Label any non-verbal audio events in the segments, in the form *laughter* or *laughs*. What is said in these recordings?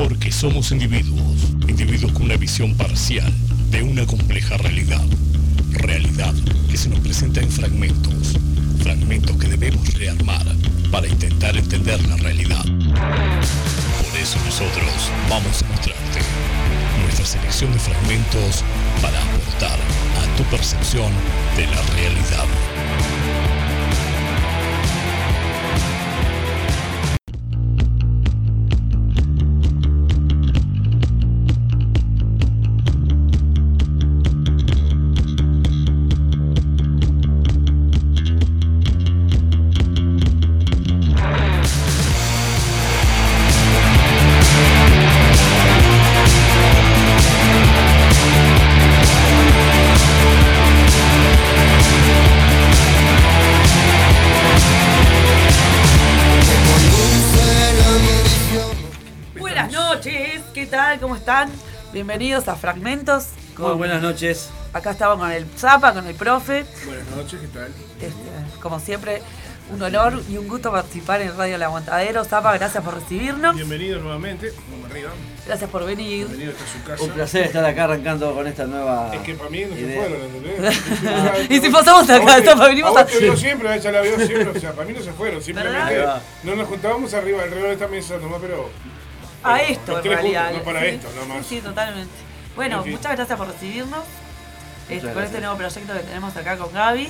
Porque somos individuos, individuos con una visión parcial de una compleja realidad. Realidad que se nos presenta en fragmentos, fragmentos que debemos rearmar para intentar entender la realidad. Por eso nosotros vamos a mostrarte nuestra selección de fragmentos para aportar a tu percepción de la realidad. Bienvenidos a Fragmentos. Muy buenas noches. Acá estamos con el Zapa, con el profe. Buenas noches, ¿qué tal? Este, como siempre, un honor y un gusto participar en Radio El Aguantadero. Zapa, gracias por recibirnos. Bienvenido nuevamente, vamos arriba. Gracias por venir. Bienvenido a su casa. Un placer estar acá arrancando con esta nueva. Es que para mí no se fueron, ¿entendés? *laughs* Y si pasamos acá, A Zapa, venimos a a- vos te veo siempre, a ella la veo siempre, o sea, para mí no se fueron, simplemente ¿Verdad? no nos juntábamos arriba alrededor de esta mesa nomás, pero A esto, en realidad. juntos, no para Sí, esto, no más. Sí, sí, totalmente. Bueno, En fin. muchas gracias por recibirnos. Este, con este nuevo proyecto que tenemos acá con Gaby.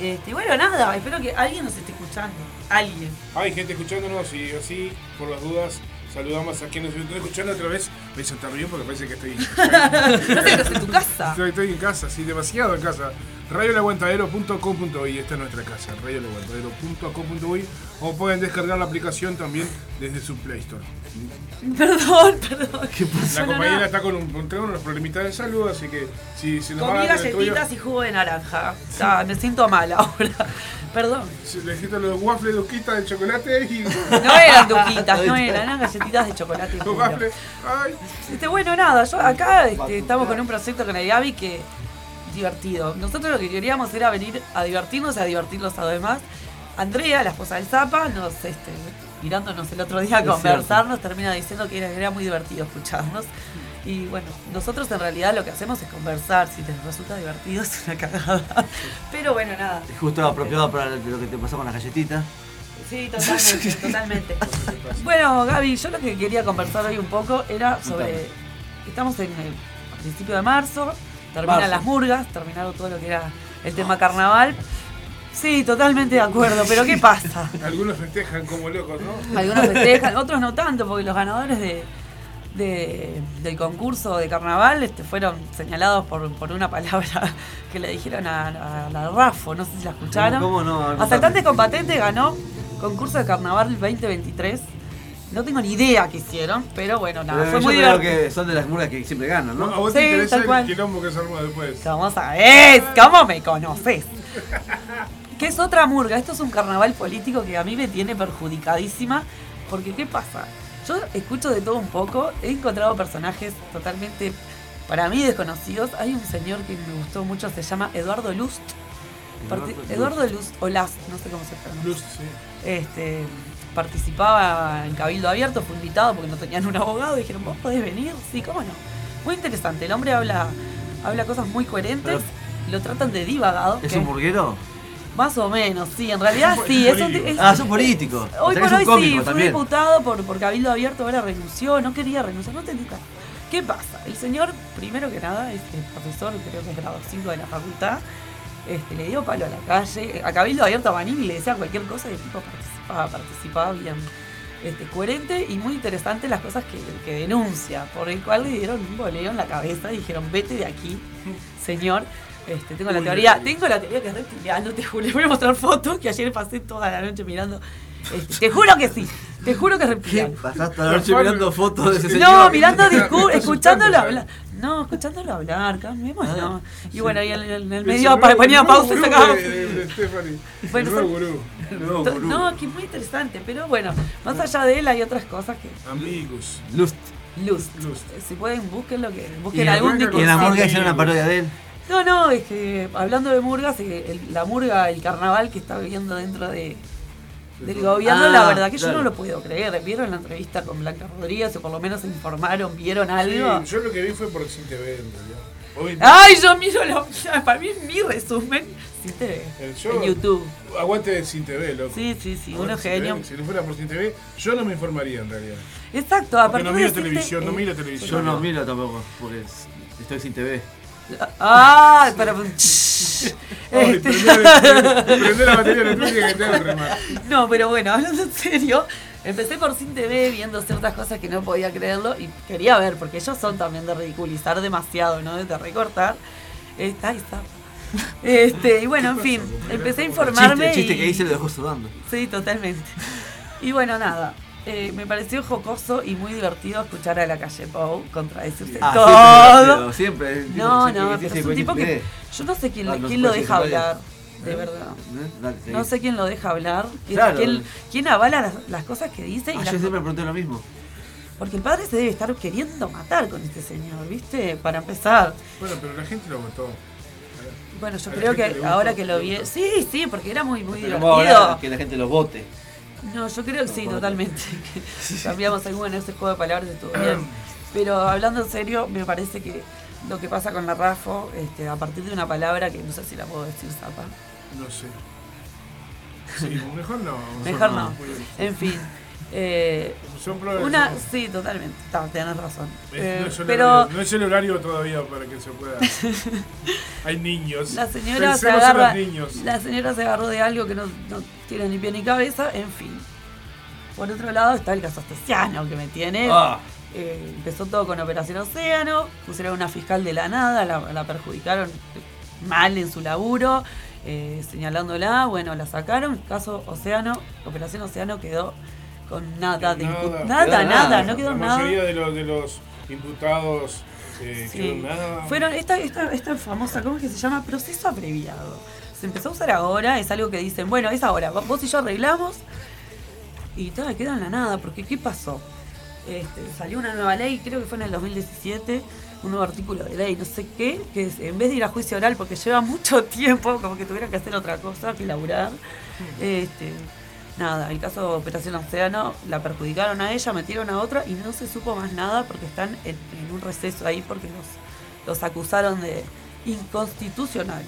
Este, y bueno, nada, espero que alguien nos esté escuchando. Alguien. hay gente escuchándonos y así, por las dudas, saludamos a quienes nos están escuchando otra vez. Me hizo estar bien porque parece que estoy, No *laughs* sé en tu casa. estoy, estoy en casa, sí, demasiado en casa. radiolaguantadero.com.uy, esta es nuestra casa, radiolaguantadero.com.uy o pueden descargar la aplicación también desde su Play Store. *laughs* Perdón, perdón. La Bueno, compañera está con, un, con unos problemitas de salud, así que si se nos Comí va a tuyo, galletitas y jugo de naranja. O sea, me siento mal ahora. *laughs* Perdón. si le dijiste los waffles duquitas de chocolate y No eran duquitas, no eran, eran *laughs* galletitas de chocolate. los waffles. Ay, Este, bueno, nada, yo acá este, estamos con un proyecto con el Gaby que divertido. Nosotros lo que queríamos era venir a divertirnos y a divertirlos a los demás. Andrea, la esposa del Zapa, nos, este, mirándonos el otro día a Es conversarnos, termina diciendo que era, era muy divertido escucharnos. Y bueno, nosotros en realidad lo que hacemos es conversar. Si les resulta divertido es una cagada. Pero bueno, nada. Justo apropiado para lo que te pasó con las galletitas. Sí, totalmente, totalmente. Bueno, Gaby, yo lo que quería conversar hoy un poco era sobre. Estamos en el principio de marzo, terminan Marzo. las murgas, terminaron todo lo que era el tema carnaval. Sí, totalmente de acuerdo, pero ¿qué pasa? *laughs* algunos festejan como locos, ¿no? Algunos festejan, otros no tanto, porque los ganadores de, de- del concurso de carnaval este, fueron señalados por, por una palabra que le dijeron a, a la Rafo, no sé si la escucharon. ¿Cómo no? Asaltantes con patente ganó concurso de carnaval 2023. No tengo ni idea qué hicieron, pero bueno, nada, Pero fue yo muy creo divertido. que son de las murgas que siempre ganan, ¿No? ¿A ¿no? vos Sí, te interesa tal cual. el quilombo que se arma después? ¿Cómo sabés? ¿Cómo me conoces? Que es otra murga. Esto es un carnaval político que a mí me tiene perjudicadísima. Porque, ¿qué pasa? Yo escucho de todo un poco. He encontrado personajes totalmente, para mí, desconocidos. Hay un señor que me gustó mucho, se llama Eduardo Lust. Eduardo Eduardo Lust, o Last, no sé cómo se pronuncia. Luz, sí. este, participaba en Cabildo Abierto, fue invitado porque no tenían un abogado y dijeron, ¿vos podés venir? Sí, ¿cómo no? Muy interesante, el hombre habla, habla cosas muy coherentes, lo tratan de divagado. ¿Es que- un burguero? Más o menos, sí, en realidad Es sí. Es un, es- Ah, es un político. Hoy por hoy sí, fue también. diputado por, por Cabildo Abierto, ahora renunció, no quería renunciar, no nada. ¿Qué pasa? El señor, primero que nada, es el profesor, creo que es grado 5 de la facultad, este, le dio palo a la calle, a Cabildo Abierto a Manini le decía cualquier cosa y el tipo participaba, participaba bien. Este, coherente y muy interesante las cosas que, que denuncia, por el cual le dieron un boleo en la cabeza y dijeron, vete de aquí, señor. Este, tengo la teoría, uy. tengo la teoría que es reptiliano, te juro, les *laughs* voy a mostrar fotos que ayer pasé toda la noche mirando. Este, te juro que sí, te juro que reptiliano. *laughs* Pasaste la noche mirando fotos de ese señor. No, mirando, *laughs* escuchándolo hablar. No, escuchándolo hablar, calmémonos. Ah, Y bueno, ahí en, en el medio el ponía pausa y sacaba. de- de- de Stephanie. Bueno, El nuevo son- gurú. No. No, que es muy interesante, pero bueno, más allá de él hay otras cosas que. Amigos. Lust. Luz. Luz. Si pueden, busquen lo que. Busquen en, algún y en la murga hicieron una parodia de él. No, no, es que hablando de murgas, eh, el- la murga, el carnaval que está viviendo dentro de, del gobierno, Ah, la verdad que yo no lo puedo creer. ¿Vieron la entrevista con Blanca Rodríguez o por lo menos se informaron, vieron algo? Sí, yo lo que vi fue por Sin TV en realidad. Ay, yo miro lo, *laughs* para mí mi resumen, El show. en YouTube. Aguante Sin TV, loco. Sí, sí, sí, uno Sin genio. TV. Si no fuera por Sin TV, yo no me informaría en realidad. Exacto, aparte no de miro televisión, no miro televisión. Yo no miro tampoco, porque es- estoy sin TV. Ah, para Ay, Este, prende, *laughs* prende la batería eléctrica que te hago remar. No, pero bueno, hablando en serio, empecé por Sin TV viendo ciertas cosas que no podía creerlo y quería ver, porque ellos son también de ridiculizar demasiado, ¿no? De recortar. Está, ahí está. Este, y bueno, en fin, empecé a El informarme. chiste, el chiste y- que hice lo dejó sudando. Sí, totalmente. Y bueno, nada. Eh, me pareció jocoso y muy divertido escuchar a la calle Pou contradecirse Ah, todo. siempre, siempre. el tipo- No, siempre no, pero es un tipo que. Yo no sé quién, Ah, quién lo deja hablar, de verdad. ¿Eh? Dale, seguí. No sé quién lo deja hablar, quién, Claro. quién- quién avala las, las cosas que dice. Y Ah, las- yo siempre pregunté lo mismo. porque el padre se debe estar queriendo matar con este señor, ¿viste? Para empezar. Bueno, pero la gente lo votó. Bueno, yo creo que ahora que lo vi. Sí, sí, porque era muy, muy Pero divertido. hablar que la gente lo vote. No, yo creo que sí, totalmente. *laughs* Cambiamos algo en ese juego de palabras estuvo bien. Pero hablando en serio, me parece que lo que pasa con la Rafo, este, a partir de una palabra que no sé si la puedo decir, Zapa. No sé. *laughs* Sí, mejor no. Mejor no. En fin. Eh, una, sí, totalmente. Está, tenés razón. Es- Eh, no, es el pero horario, no es el horario todavía para que se pueda. *laughs* Hay niños. la señora se Pensemos agarra. los niños. La señora se agarró de algo que no, no tiene ni pie ni cabeza, en fin. Por otro lado está el caso Astesiano, que me tiene. Ah, Eh, empezó todo con Operación Océano, pusieron una fiscal de la nada, la, la perjudicaron mal en su laburo, eh, señalándola, bueno, la sacaron, caso Océano, Operación Océano quedó con nada de Nada. nada, nada, no quedó la nada. mayoría de los, de los imputados eh, Sí. quedó nada. Fueron esta, esta, esta famosa, ¿cómo es que se llama? Proceso abreviado. Se empezó a usar ahora, es algo que dicen, bueno, es ahora, vos y yo arreglamos y todo queda en la nada, porque ¿qué pasó? Este, salió una nueva ley, creo que fue en el 2017, un nuevo artículo de ley, no sé qué, que es, en vez de ir a juicio oral, porque lleva mucho *laughs* tiempo, como que tuvieran que hacer otra cosa que laburar, este, nada, el caso de Operación Océano, la perjudicaron a ella, metieron a otra y no se supo más nada porque están en, en un receso ahí porque los, los acusaron de inconstitucional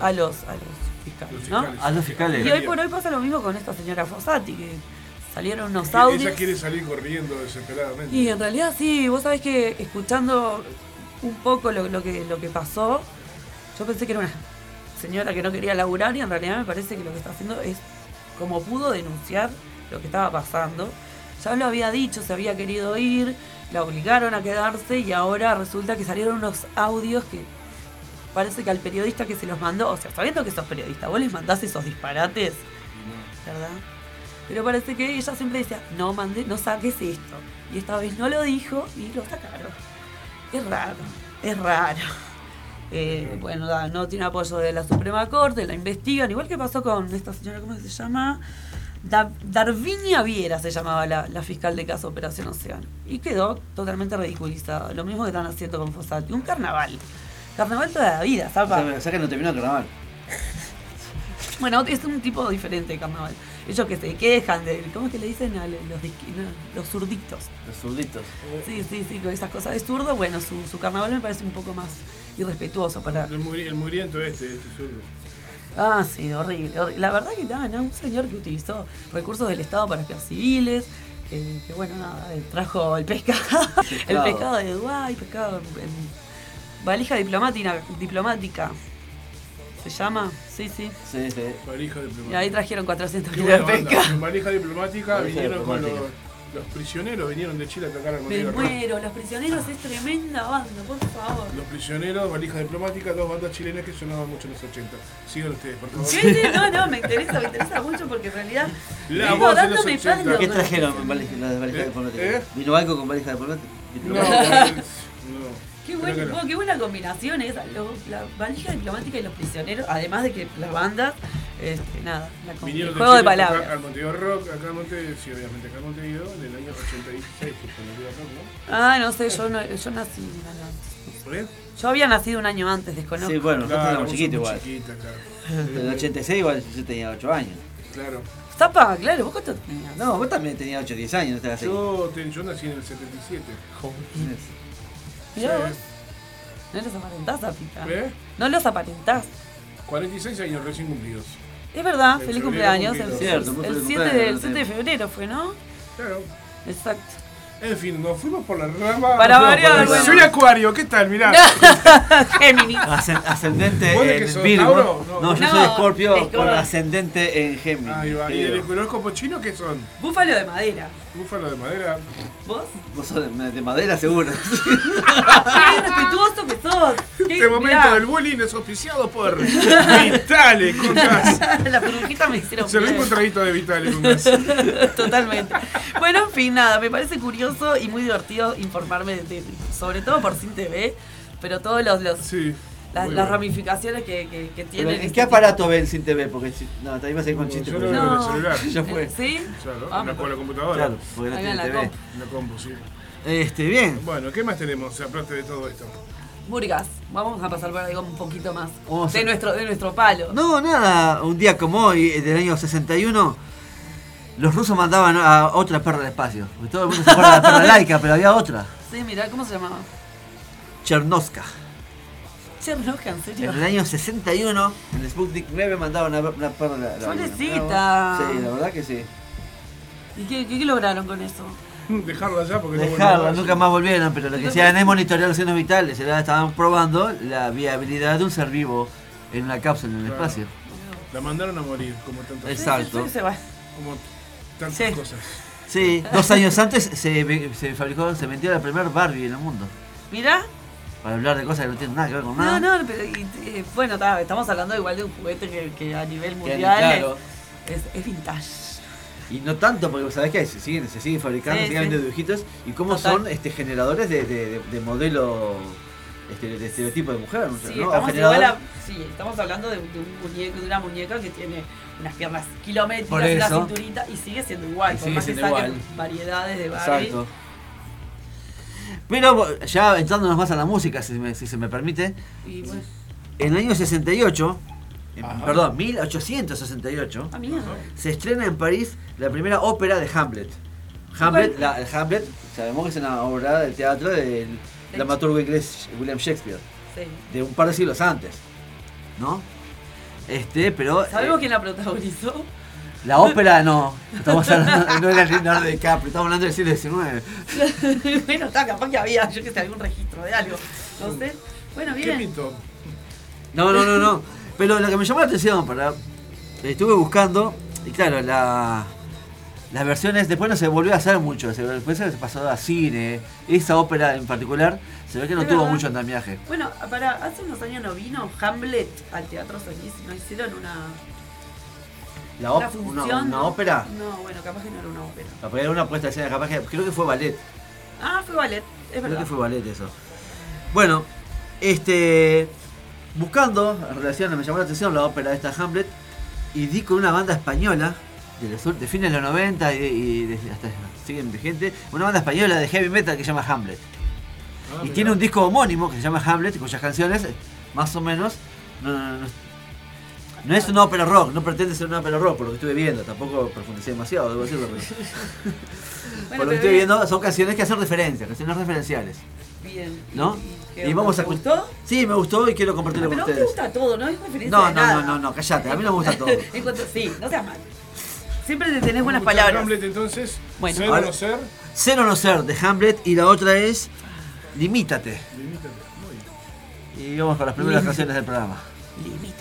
a los, a los fiscales, Los ¿no? a los fiscales. Y hoy por hoy pasa lo mismo con esta señora Fossati, que salieron unos Ella audios. quiere salir corriendo desesperadamente. Y en realidad sí, vos sabés que escuchando un poco lo, lo que, lo que pasó, yo pensé que era una señora que no quería laburar y en realidad me parece que lo que está haciendo es como pudo denunciar lo que estaba pasando. Ya lo había dicho, se había querido ir, la obligaron a quedarse y ahora resulta que salieron unos audios que parece que al periodista que se los mandó, o sea, sabiendo que sos periodista, vos les mandás esos disparates, ¿verdad? Pero parece que ella siempre decía, no mande, no saques esto. Y esta vez no lo dijo y lo sacaron. Es raro, es raro. Eh, bueno, da- no tiene apoyo de la Suprema Corte, la investigan, igual que pasó con esta señora, ¿cómo se llama? Da- Darvinia Viera se llamaba la, la fiscal de caso Operación Océano. Y quedó totalmente ridiculizada. Lo mismo que están haciendo con Fossati. Un carnaval. Carnaval toda la vida, sea, o sea que no terminó el carnaval. *laughs* Bueno, es un tipo diferente de carnaval. Ellos que se quejan de. ¿Cómo es que le dicen a los, los zurditos? Los zurditos. Sí, sí, sí, con esas cosas de zurdo. Bueno, su, su carnaval me parece un poco más irrespetuoso para. El, muri- el muriento este, este zurdo. Ah, sí, horrible. horrible. La verdad que nada, ¿no? un señor que utilizó recursos del Estado para espiar civiles. Que, que, bueno, nada, eh, trajo el pescado, *laughs* el Pescado. de Dubái, pescado en, en valija diplomática, diplomática. ¿Se llama? Sí, sí. Sí, sí. Valija Y diplomática. ahí trajeron 400 Qué kilos de pesca. En valija diplomática Valija vinieron con los. Los prisioneros, vinieron de Chile a atacar al Me Montevideo. muero, Los Prisioneros es tremenda banda, por favor. Los prisioneros, valija diplomática, dos bandas chilenas que sonaban mucho en los 80. Sigan ustedes, por favor. Sí, no, no, *laughs* me interesa, me interesa mucho porque en realidad La voz de dando los mi 80. palo. ¿Qué trajeron en valija, la valija ¿Eh? diplomática? ¿Eh? ¿Vino algo con valija diplomática? No. Qué, buen- que no. bueno, qué buena combinación esa, lo- la valija diplomática y los prisioneros, además de que las bandas, este, nada, la com- el Vinieron juego de tocar palabras. Al Montevideo Rock, acá en Montevideo, sí, obviamente acá en Montevideo, en el año 86, pues, con Montevideo Rock, ¿no? Ah, no sé, yo, no, yo nací un año antes. ¿Por qué? Yo había nacido un año antes, desconozco. Sí, bueno, nosotros Claro, éramos chiquitos igual. chiquita, claro. En el 86 igual yo tenía 8 años. Claro. Zapa, claro, ¿vos cuánto tenías? No, vos también tenías 8 o 10 años, no ahí. Yo, te- yo nací en el 77. Mirá Sí. vos. No los aparentás, Zapita. ¿Eh? No los aparentás. 46 años recién cumplidos. Es verdad, feliz cumpleaños. El. Cierto, muy el feliz 7 de, el 7 de febrero fue, ¿no? Claro. Exacto. En fin, nos fuimos por la rama. Para No, variar, bueno. Soy acuario, ¿qué tal? Mirá. *laughs* Géminis. Ascen- Ascendente ¿Vos de qué en sos, Virgo. Tauro? No. No, yo No, soy Escorpio con ascendente en Géminis. Ahí va. ¿Y el horóscopo chino qué son? Búfalo de madera. Búfalo de madera. ¿Vos? Vos sos de, de madera seguro. *laughs* ¡Qué respetuoso que sos! ¿Qué, Este momento mirá, del bullying es auspiciado por Vitale con gas. *laughs* La peluquita me hicieron Se un traguito de Vitale con gas. *laughs* Totalmente. Bueno, en fin, nada, me parece curioso y muy divertido informarme de, de- sobre todo por Sin TV, pero todos los, los- Sí. Las, ramificaciones que, que, tienen. ¿En este qué tipo. aparato ven sin TV? Porque si- no, te ibas a ir con No, chiste. yo lo veo en el No. celular. *laughs* Ya fue. ¿Sí? Claro, Ah, en la, me- con la computadora. Claro, porque no tiene la TV. la compu, sí. Este, bien. Bueno, ¿qué más tenemos aparte de todo esto? Burgas, vamos a pasar por algo un poquito más. De nuestro, de nuestro palo. No, nada, un día como hoy, eh, del año 61, los rusos mandaban a otra perra al espacio. Todo el mundo se acuerda de la perra laica, pero había otra, Sí, mirá, ¿cómo se llamaba? Chernoska. En serio. En el año 61, en el Sputnik 9 mandaban una, una perra a la, la Pobrecita. Sí, la verdad que sí. ¿Y qué, qué, qué lograron con eso? *laughs* Dejarla ya porque no Dejarla, vuelve nunca más volvieron, pero lo que hacían es monitorear los signos vitales. Estaban probando la viabilidad de un ser vivo en una cápsula en el Claro. espacio. La mandaron a morir, como tantas, Exacto. Sí, sí, se va. como tantas Sí. cosas. Sí, dos años antes se, se fabricó, se vendió la primer Barbie en el mundo. Mirá. Para hablar de cosas que no tienen nada que ver con nada. No, no, pero y- y- bueno, ta, estamos hablando igual de un juguete que, que a nivel Que, mundial claro, es, es, es vintage. Y no tanto, porque sabés que se siguen, se siguen fabricando, Sí, se siguen sí. vendiendo dibujitos. Y cómo Total. son este generadores de, de, de- de modelo este, de estereotipo de mujer. Sí, ¿no? Estamos, generador- igual a- sí, estamos hablando de, de un muñeco, de una muñeca que tiene unas piernas kilométricas, una cinturita y sigue siendo igual, Y por sigue más que siendo saquen igual. variedades de Barbie. Exacto. Pero ya entrándonos más a la música, si, me- si se me permite, Y en el año 68, eh, Ajá. perdón, 1868, ah, se estrena en París la primera ópera de Hamlet. Hamlet, la, el Hamlet, sabemos que es una obra del teatro del dramaturgo inglés William Shakespeare, Sí. de un par de siglos antes, ¿no? Este, pero ¿Sabemos eh, quién la protagonizó? La ópera no, estamos hablando, no era Leonardo DiCaprio, estamos hablando del siglo XIX. *laughs* bueno, está, capaz que había, yo que sé, algún registro de algo. No sé. Bueno, ¿Qué bien. pintó? No, no, no, no. Pero lo que me llamó la atención, para, estuve buscando, y claro, la, las versiones, después no se volvió a hacer mucho, después se pasó a cine, esa ópera en particular, se ve que no tuvo mucho andamiaje. Bueno, para, hace unos años no vino Hamlet al Teatro Solís, no hicieron una, La una op- función. una, una ópera, No, bueno, capaz que no era una ópera. la era una puesta de escena, capaz que, creo que fue ballet, Ah, fue ballet, es creo verdad. que fue ballet eso. Bueno, este, buscando, en relación, me llamó la atención la ópera de esta Hamlet, y di con una banda española, de, los, ul- de fines de los 90 y, y de- hasta siguen vigente, una banda española de heavy metal que se llama Hamlet. Ah, y tiene un disco homónimo que se llama Hamlet, cuyas canciones, más o menos, no, no, no, no es una ópera rock, no pretende ser una ópera rock, por lo que estuve viendo, tampoco profundicé demasiado, debo decirlo. pero- *laughs* Bueno, por lo que pero estoy bien, viendo, son canciones que hacen referencia, canciones referenciales. Bien. ¿No? ¿Y, vamos a ¿Te escuchar- gustó? Sí, me gustó y quiero compartirlo Pero con no te ustedes. gusta todo, no es referencia No, de no, nada. no, no, no, callate, a mí no me gusta todo. *laughs* En cuanto- sí, no seas mal. Siempre te tenés buenas a palabras. Hamlet entonces. Bueno. ser o no ser. Ser o no ser de Hamlet y la otra es Limítate. Limítate. Muy bien. Y vamos con las primeras canciones del programa. Limítate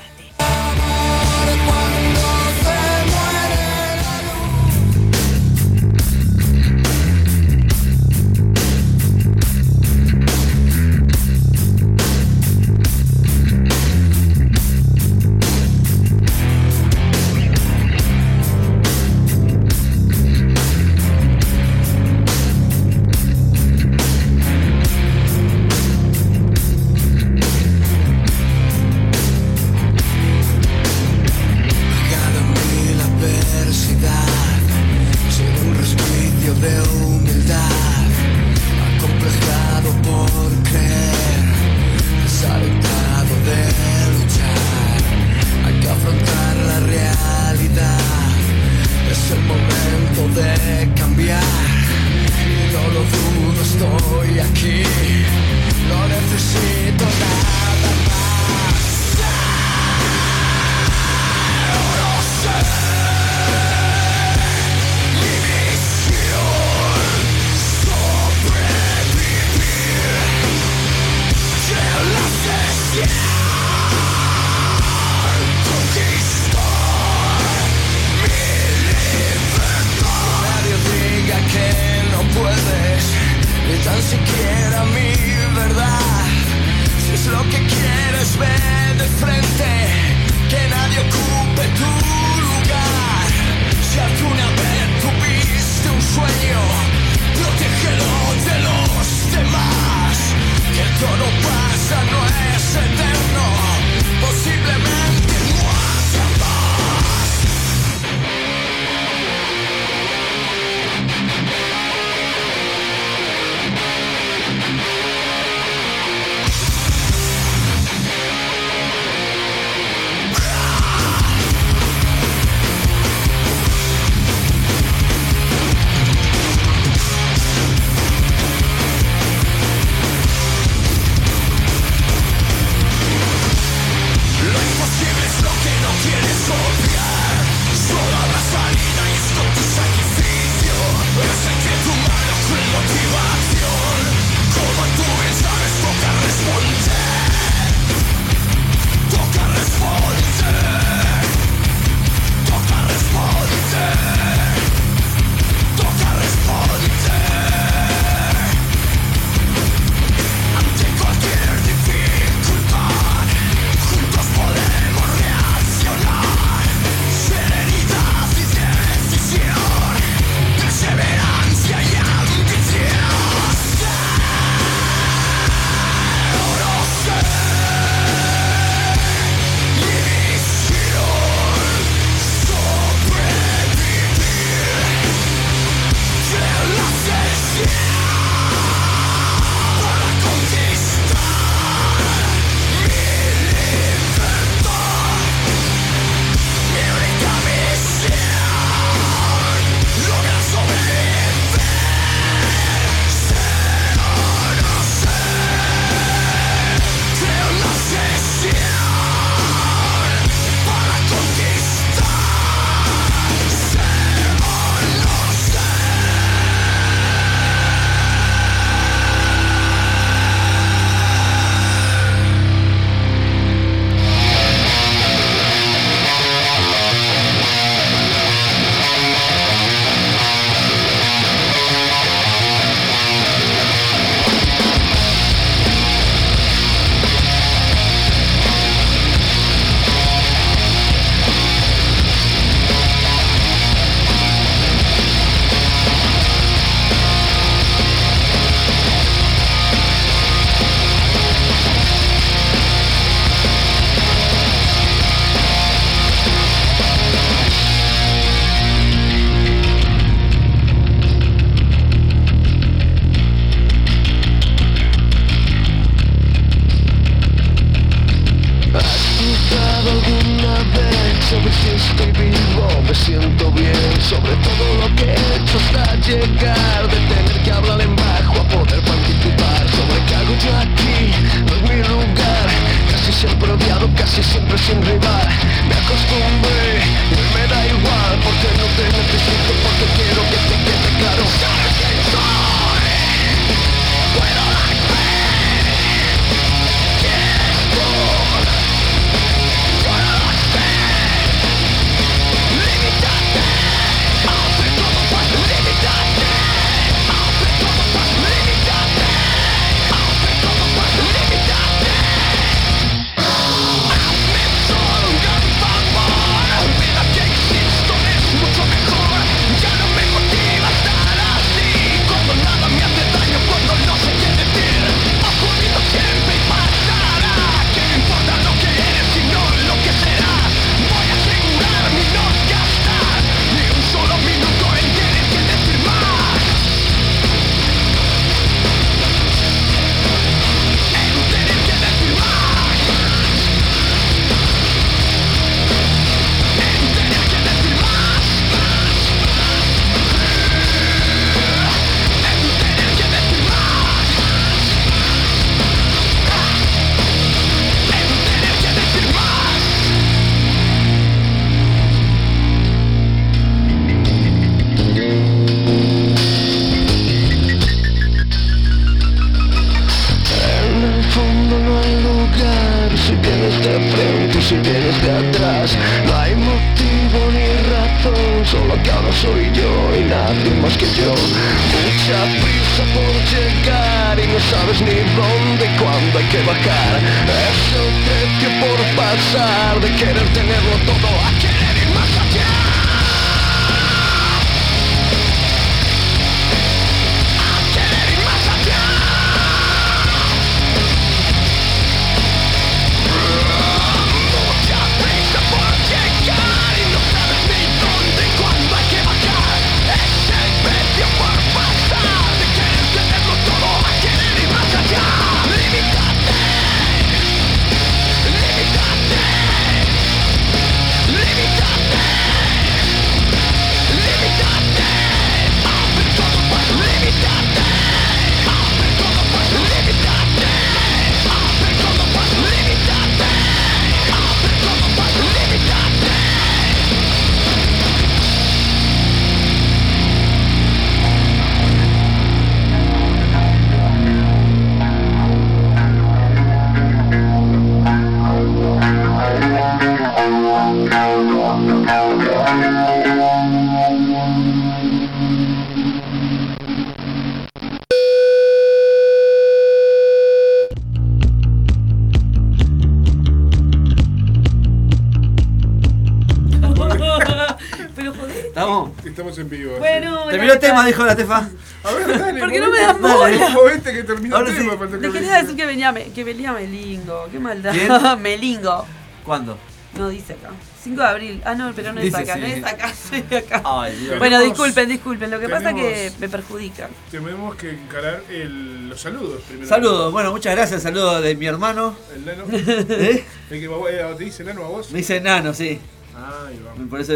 Estamos. En vivo. Bueno, Terminó el tema, dijo la Tefa. A ver, dale. ¿Por qué no me das bola? Movete que terminó Ahora el sí. tema. Le lo quería decir que venía, que venía Melingo. Qué maldad. ¿Quién? *laughs* Melingo. ¿Cuándo? No dice acá. 5 de abril. Ah, no, pero no es Dice, acá. sí. No es acá. *laughs* Soy acá. Ay, Dios. Bueno, Tenemos- disculpen, disculpen. Lo que pasa es que me perjudica. Tenemos que encarar el- los saludos primero. Saludos, bueno, muchas gracias. Saludos de mi hermano. El nano. *laughs* ¿Eh? El que va- eh, te dice nano a vos. Me dice nano, sí. Ay, vamos. Por eso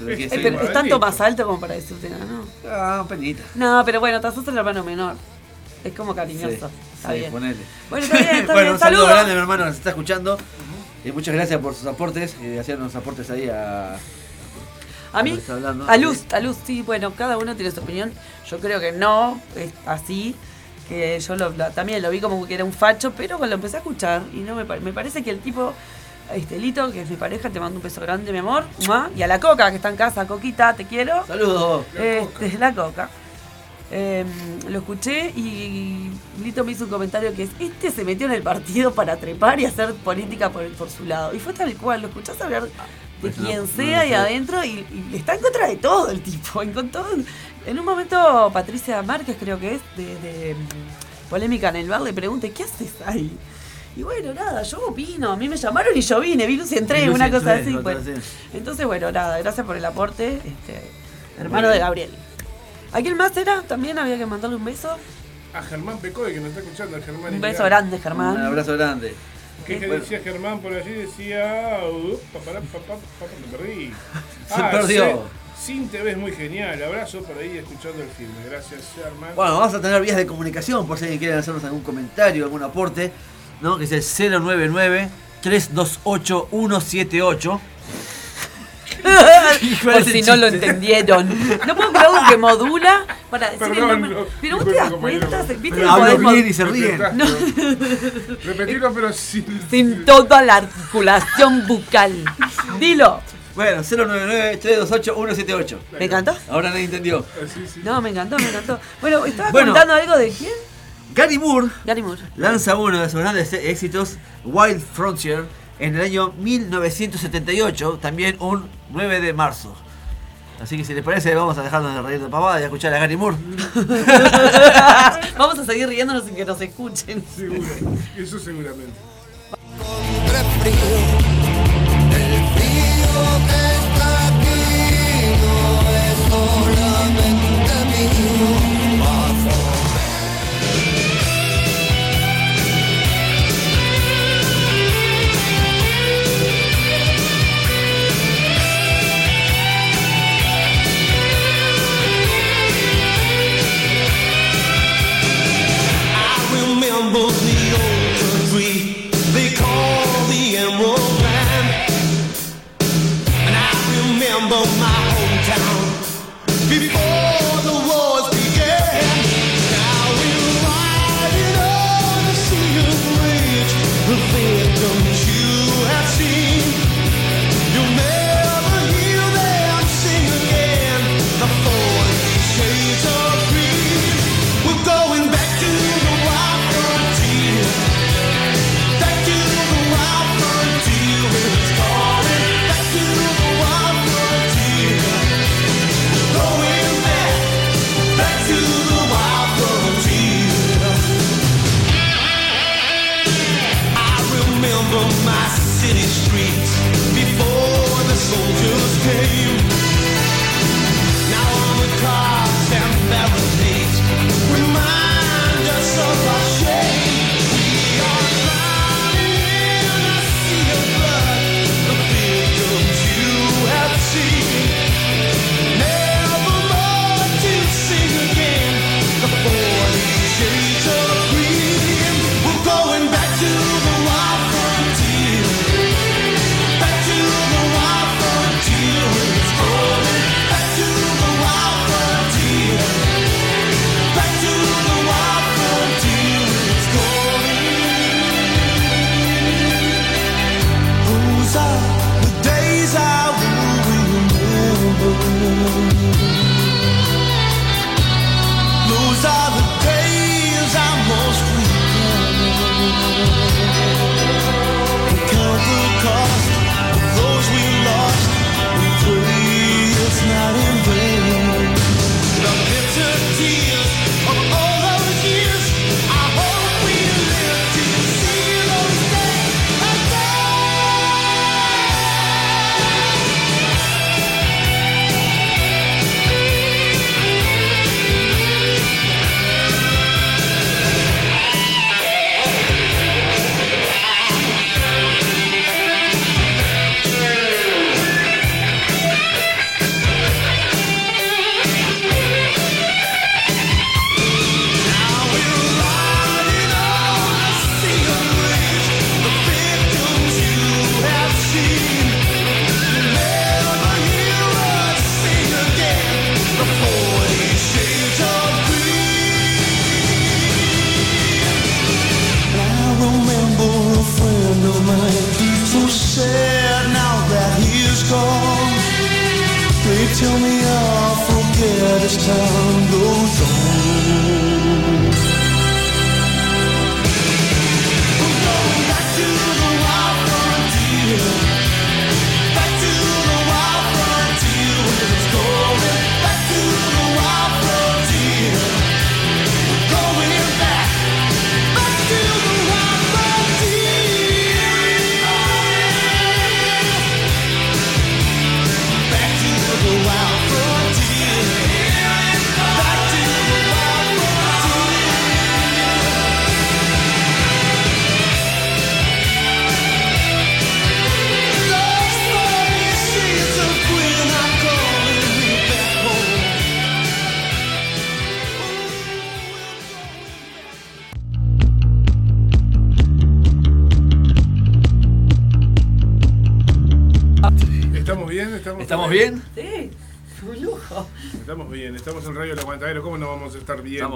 eh, Eh, Eh, es tanto más alto como para decirte ¿no? Ah, penita. No, pero bueno, te sos el hermano menor. Es como cariñoso. Sí, está sí, bien. ponele. Bueno, está bien, está *laughs* bueno, bien. un saludo Saludos. grande, mi hermano, nos está escuchando. Y muchas gracias por sus aportes. Y hacían unos aportes ahí a. A mí, a Luz, a Luz, sí, bueno, cada uno tiene su opinión. Yo creo que no, es así. Que yo lo- lo- también lo vi como que era un facho, pero cuando lo empecé a escuchar, y no me, me parece que el tipo, este Lito, que es mi pareja, te mando un beso grande, mi amor. Y a la Coca, que está en casa, Coquita, te quiero. Saludos. Este, *laughs* la Coca. Eh, lo escuché y Lito me hizo un comentario que es, este se metió en el partido para trepar y hacer política por, por su lado. Y fue tal cual, lo escuchás hablar de Pues no, quien no sea lo y adentro y, y está en contra de todo el tipo. En, con todo- en un momento Patricia Márquez creo que es de, de, mm, polémica en el bar le pregunta, ¿qué haces ahí? Y bueno, nada, yo opino, a mí me llamaron y yo vine, vi luz y entré, luz una cosa así. pues. vez. Entonces, bueno, nada, gracias por el aporte, este, hermano de. Gabriel. ¿A quién más era? También había que mandarle un beso. A Germán Pecoy que nos está escuchando. a Germán Un beso grande, Un Germán. abrazo grande. ¿Qué que Bueno. decía Germán por allí? Decía. Papá, papá, papá, me perdí. *laughs* Se perdió. Sin TV es muy genial. Abrazo por ahí escuchando el filme. Gracias, Germán. Bueno, vamos a tener vías de comunicación por si alguien quiere hacernos algún comentario, algún aporte, ¿no? Que es el 099 328 178. Por si no lo entendieron. No puedo creer que modula para decir el Perdón, nombre. no, Pero vos te das cuenta, ¿viste? Hablo bien y se ríen. *laughs* No. Repetilo, pero sin. Sin toda la articulación bucal. Dilo. Bueno, 099 328 178. ¿Me encantó? Ahora nadie entendió. Sí, sí. No, me encantó, me encantó. Bueno, ¿estabas Bueno. contando algo de quién? Gary Moore Gary Moore. lanza uno de sus grandes éxitos, Wild Frontier, en el año 1978, también un 9 de marzo. Así que si les parece, vamos a dejarnos de reír de pavada y a escuchar a Gary Moore. *laughs* Vamos a seguir riéndonos sin que nos escuchen. Seguro. Eso seguramente. Frío,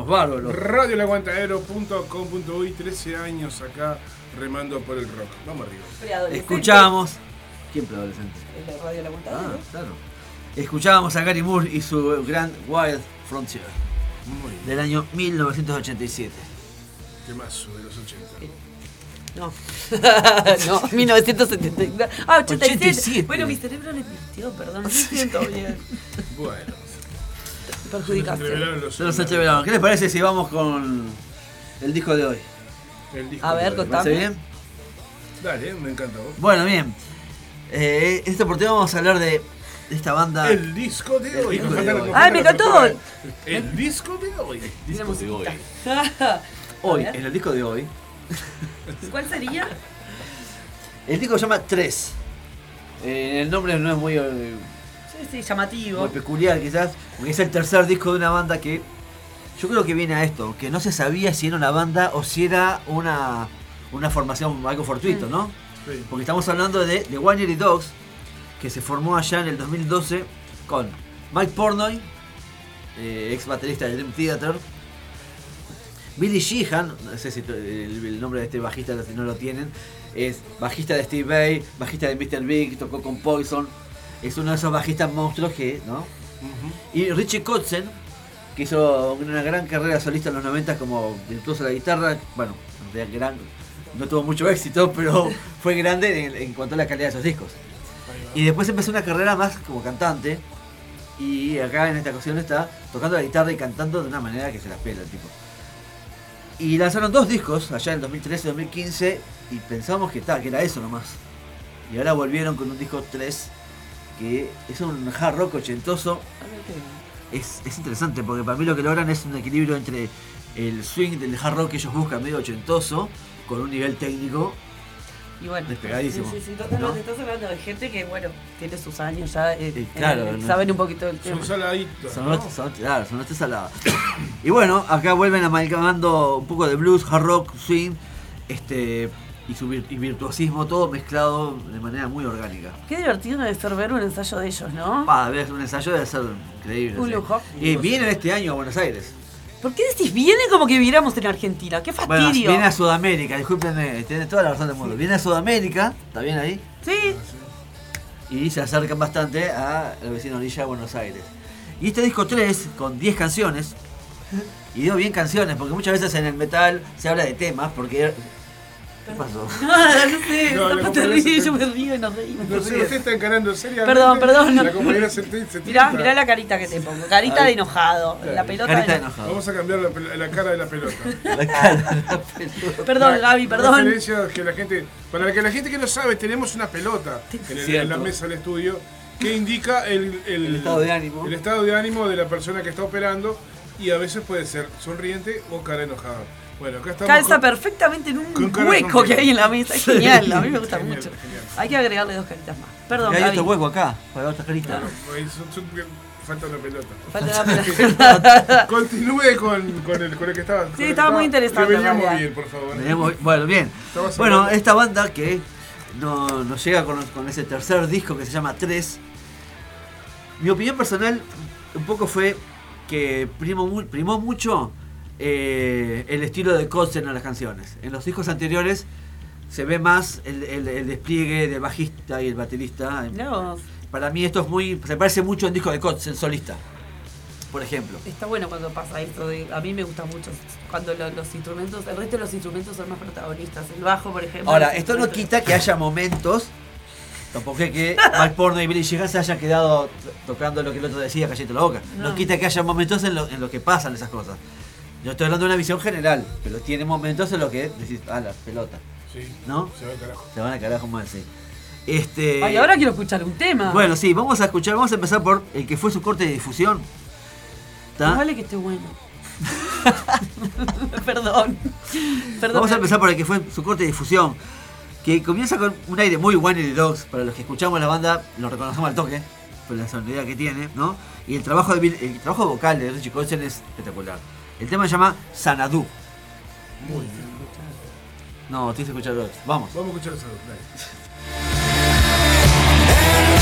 Estamos bárbaros. Radioelaguantadero.com.uy, 13 años acá remando por el rock. Vamos arriba. Preadolescente. Escuchábamos. ¿Quién preadolescente? El de Radio La Aguantadero. Ah, claro. Escuchábamos a Gary Moore y su Grand Wild Frontier Muy bien. del año 1987. Temazo de los 80. No. *laughs* no, 1979. Ah, 87. 87. Bueno, mi cerebro le mintió, perdón. No me siento bien. Bueno, Perjudicaste. Se entreveraron. ¿Qué les parece si vamos con el disco de hoy? el disco A ver, de- ¿Les parece Contame. bien? Dale, me encantó. Bueno, bien. Eh, esta oportunidad vamos a hablar de, esta banda. El disco de El hoy. disco de hoy. Ay, me encantó. El disco de hoy. disco de hoy. Hoy, en el disco de hoy. ¿Cuál sería? El disco se llama 3. el nombre no es muy, eh, Sí, sí, llamativo. muy peculiar quizás, porque es el tercer disco de una banda que yo creo que viene a esto, que no se sabía si era una banda o si era una, una formación algo fortuito, ¿no? Sí. Porque estamos hablando de The One Year Dogs, que se formó allá en el 2012 con Mike Pornoy, eh, ex baterista de Dream Theater, Billy Sheehan, no sé si el, el nombre de este bajista si no lo tienen, es bajista de Steve Vai, bajista de Mr. Big, tocó con Poison, es uno de esos bajistas monstruos que, ¿no? Y Richie Kotzen, que hizo una gran carrera solista en los 90 como virtuoso de la guitarra, bueno, de gran, no tuvo mucho éxito, *laughs* pero fue grande en, en cuanto a la calidad de esos discos. Y después empezó una carrera más como cantante, y acá en esta ocasión está tocando la guitarra y cantando de una manera que se la pela el tipo. Y lanzaron dos discos allá en 2013 y 2015 y pensamos que, ta, que era eso nomás. Y ahora volvieron con un disco 3 que es un hard rock ochentoso es, es interesante porque para mí lo que logran es un equilibrio entre el swing del hard rock que ellos buscan medio ochentoso con un nivel técnico. Y bueno, Despegadísimo, Sí, sí, sí, totalmente. ¿no? Estás hablando de gente que, bueno, tiene sus años ya. eh, eh, claro, no- saben un poquito del tema. Son saladitos. Son, ¿no? son- claro, son saladas. y bueno, acá vuelven amalgamando un poco de blues, hard rock, swing, este y su vir- y virtuosismo, todo mezclado de manera muy orgánica. Qué divertido debe ser ver un ensayo de ellos, ¿no? Pa, ver un ensayo debe ser increíble. Un lujo. Y vienen este año a Buenos Aires. ¿Por qué decís viene como que viviéramos en Argentina? ¡Qué Bueno, fastidio! viene a Sudamérica, discúlpenme, tiene toda la razón del mundo. Viene a Sudamérica, ¿está bien ahí? Sí, y se acercan bastante a la vecina orilla de Buenos Aires. Y este disco 3, con 10 canciones, y digo bien canciones, porque muchas veces en el metal se habla de temas, porque... ¿Qué pasó? *laughs* nada, no sé, No, la no, te yo me río y nos reímos. No sé, usted está encarando seriamente. Perdón, perdón, no. La compañera se, se Mirá, mirá la carita que te pongo, carita Ay. de enojado, Claro. la pelota Carita de enojado. Vamos a cambiar la, la cara de la pelota. *laughs* La cara de la *laughs* pelota. Perdón, La- Gaby, perdón. referencia que la gente, para que la gente que no sabe, tenemos una pelota en, el- en la mesa del estudio que indica el, El estado de ánimo. el estado de ánimo de la persona que está operando y a veces puede ser sonriente o cara enojada. Bueno, acá estamos. Calza con- perfectamente en un hueco que hay en la mesa. Es genial, a mí me *laughs* gusta Genial, mucho. genial. Hay que agregarle dos caritas más. Perdón, Y hay Gaby. otro hueco acá, para otra carita. Son- falta una pelota. Falta una *laughs* pelota. *laughs* Continúe con, con, el, con el que estaba. que estaba muy interesante, Que veníamos bien, por favor. Veníamos- Bueno, bien. Bueno, hablando- esta banda que no- nos llega con, con ese tercer disco que se llama 3. Mi opinión personal un poco fue que primó, primó mucho eh, el estilo de Kotzen en las canciones. En los discos anteriores se ve más el, el- el despliegue del bajista y el baterista. Vos. Para mí esto es muy. se parece mucho al disco de Kotzen solista. Por ejemplo. Está bueno cuando pasa esto. de- a mí me gusta mucho cuando lo- los instrumentos, el resto de los instrumentos son más protagonistas. El bajo, por ejemplo. Ahora, los esto no quita que haya momentos. Tampoco es que *laughs* Mike Porno y Billy Sheehan se hayan quedado tocando lo que el otro decía, callito la boca. No, No. quita que haya momentos en lo, en lo que pasan esas cosas. Yo estoy hablando de una visión general, pero tiene momentos en los que decís, ah, la pelota, Sí, ¿no? se va al carajo. Se van a carajo mal, sí. Este, Ay, ahora quiero escuchar un tema. Bueno, sí, vamos a escuchar, vamos a empezar por el que fue su corte de difusión. ¿Está? Más vale que esté bueno. *laughs* Perdón. Perdón. Vamos a empezar por el que fue su corte de difusión. Que comienza con un aire muy One the Dogs. Para los que escuchamos la banda, lo reconocemos al toque. Por la sonoridad que tiene, ¿no? Y el trabajo, de el trabajo vocal de Richie Kotzen es espectacular. El tema se llama Sanadu. Muy bien. No, tienes que escuchar otro. Vamos. Vamos a escuchar eso. dale. *laughs*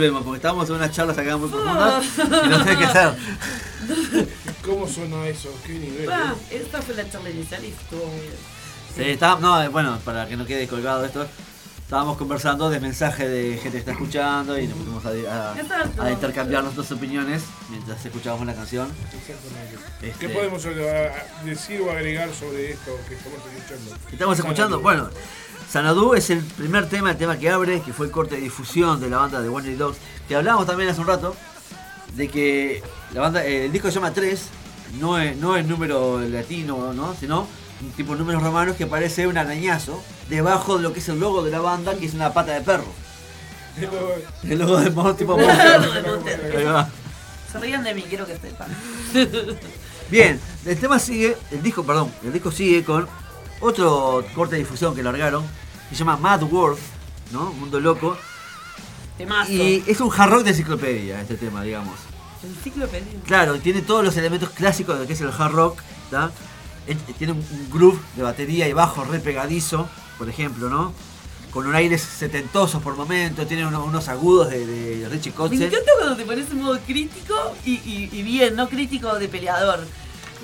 volvemos? Porque estábamos en unas charlas acá muy profundas y no sé qué hacer. *laughs* ¿Cómo suena eso? ¿Qué nivel? Ah, esta fue la charla inicial y estuvo muy bien. Sí, estábamos, no, eh, bueno, para que no quede colgado esto, estábamos conversando de mensajes de gente que está escuchando y nos pusimos a, a- Exacto. a intercambiar nuestras opiniones mientras escuchábamos la canción. Exactamente. Este- ¿Qué podemos decir o agregar sobre esto que estamos escuchando? Estamos escuchando, bueno, Sanadu es el primer tema, el tema que abre, que fue el corte de difusión de la banda de One Dogs, que hablábamos también hace un rato, de que la banda, eh, el disco se llama 3, no es, no es número latino, ¿no? sino un tipo de números romanos que parece un arañazo debajo de lo que es el logo de la banda, que es una pata de perro. El logo de mon- tipo Monster. Se rían de mí, quiero que sepan. Bien, el tema sigue, el disco, perdón, el disco sigue con otro corte de difusión que largaron, se llama Mad World, ¿no? Mundo loco. Temazo. Y es un hard rock de enciclopedia este tema, digamos. Enciclopedia. Claro, tiene todos los elementos clásicos de lo que es el hard rock, Tiene un groove de batería y bajo re pegadizo, por ejemplo, ¿no? Con un aires setentosos por momentos, tiene unos, unos agudos de, de Richie Me Kotzen. encanta cuando te pones en modo crítico y, y- y bien, no crítico de peleador.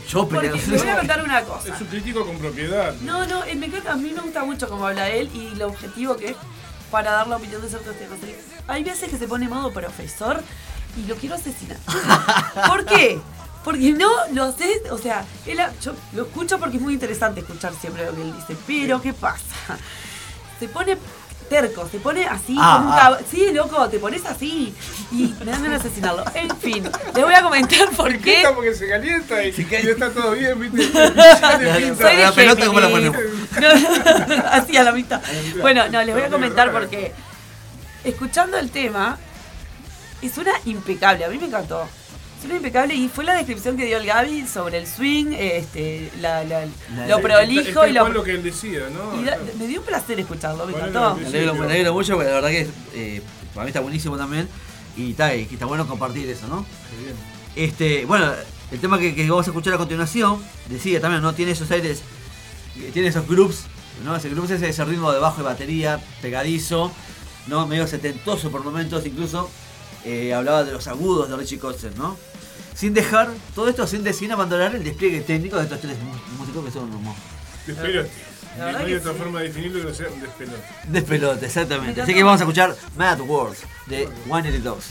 Yo Porque te voy a contar una *laughs* cosa. Es un crítico con propiedad. No, no, eh, me encanta, a mí me gusta mucho cómo habla él y lo objetivo que es para dar la opinión de ciertos temas. Hay veces que se pone modo profesor y lo quiero asesinar. *laughs* ¿Por qué? Porque no lo sé, o sea, él, yo lo escucho porque es muy interesante escuchar siempre lo que él dice, pero ¿qué pasa? Se pone terco, se pone así, Ah, como un ah. cab- Sí, loco, te pones así y me dan ganas de asesinarlo. En fin, les voy a comentar por Se qué. porque se calienta y, Se y está todo bien, ¿viste? *laughs* Ya le pinta. Soy de La pelota, ¿cómo la Géminis. *laughs* No, así a la mitad. Bueno, no, les voy a comentar porque escuchando el tema, y suena impecable, a mí me encantó. Suena impecable y fue la descripción que dio el Gaby sobre el swing, este, la, la- La- lo prolijo y lo... cual lo que él decía, ¿no? y da- me dio un placer escucharlo, me ¿Cuál encantó. Me alegro, me alegro mucho porque la verdad que eh, para mí está buenísimo también. Y está, y está bueno compartir eso, ¿no? Este, bueno, el tema que, que vamos a escuchar a continuación, decía también, ¿no? Tiene esos aires, eh, tiene esos grooves, ¿no? Ese grooves es ese ritmo de bajo de batería, pegadizo, ¿no? Medio setentoso por momentos, incluso eh, hablaba de los agudos de Richie Kotzen, ¿no? Sin dejar, todo esto sin, sin abandonar el despliegue técnico de estos tres mú- músicos que son unos Despelote. No hay otra sí. forma de definirlo que no sea un despelote. despelote, exactamente. Así que vamos a escuchar Mad World de One Eighty Dogs.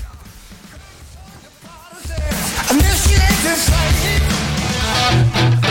On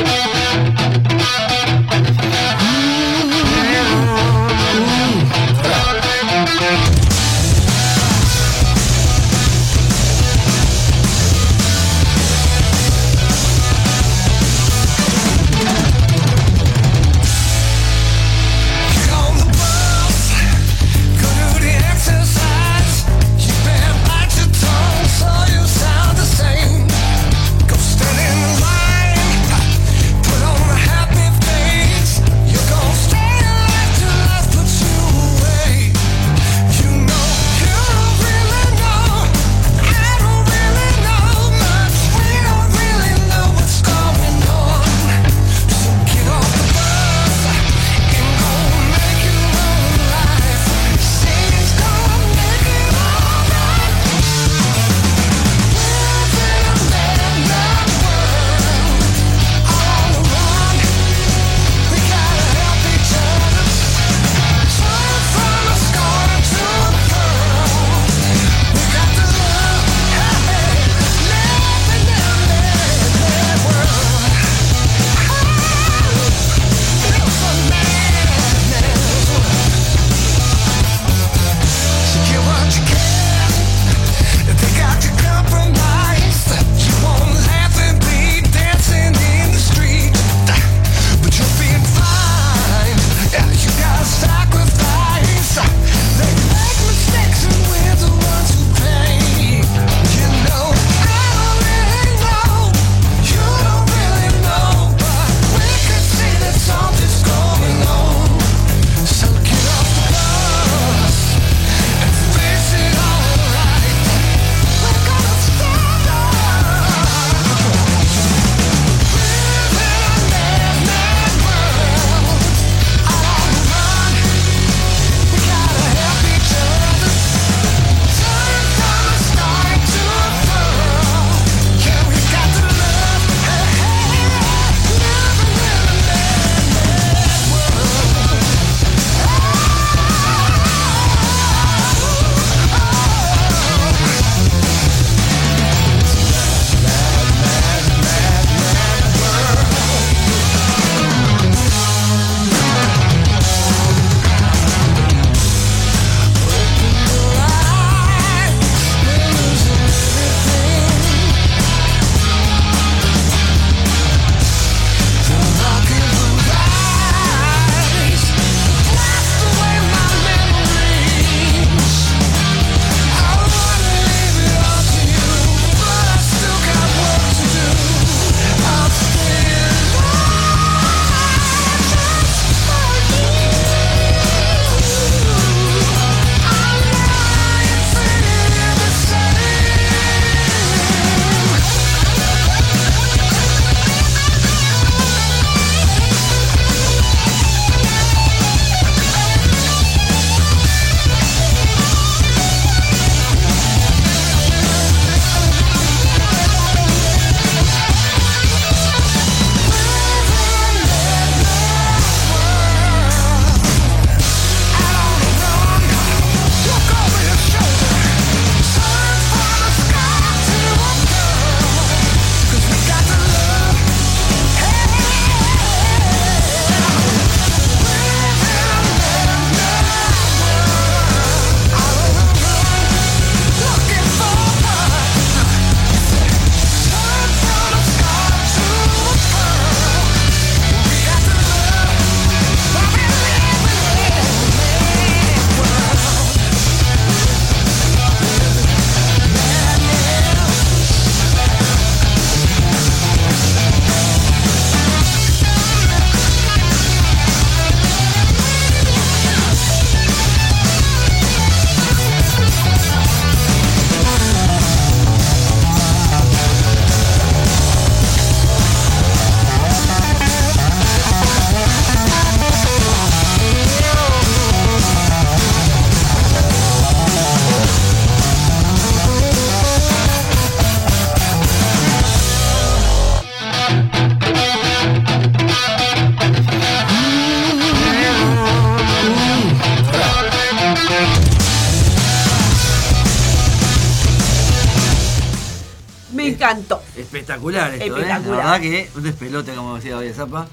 Espectacular esto, ¿eh? Espectacular. La verdad que un despelote, como decía hoy Zapa.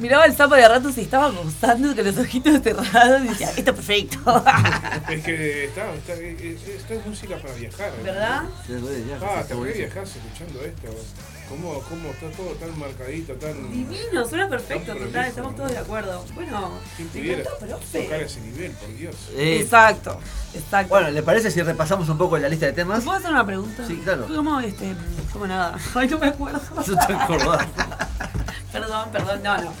Miraba el sapo de ratos y estaba gozando con los ojitos cerrados y decía, esto es perfecto. *laughs* Es que está, está, es- esta es música para viajar. ¿Verdad? Se puede ya, Ah, está te voy a viajar escuchando esto. ¿Cómo, ¿Cómo está todo tan marcadito, tan. Divino, suena perfecto, No, total, estamos ¿no? todos de acuerdo. Bueno, ¿Quién pudiera tocar ese nivel, por Dios? Eh, Exacto, exacto. bueno, ¿le parece si repasamos un poco la lista de ¿Te temas? puedo hacer una pregunta? Sí, claro. ¿Cómo, este, cómo nada? *laughs* Ay, no me acuerdo. Te acordás. *laughs* perdón, perdón, no, no.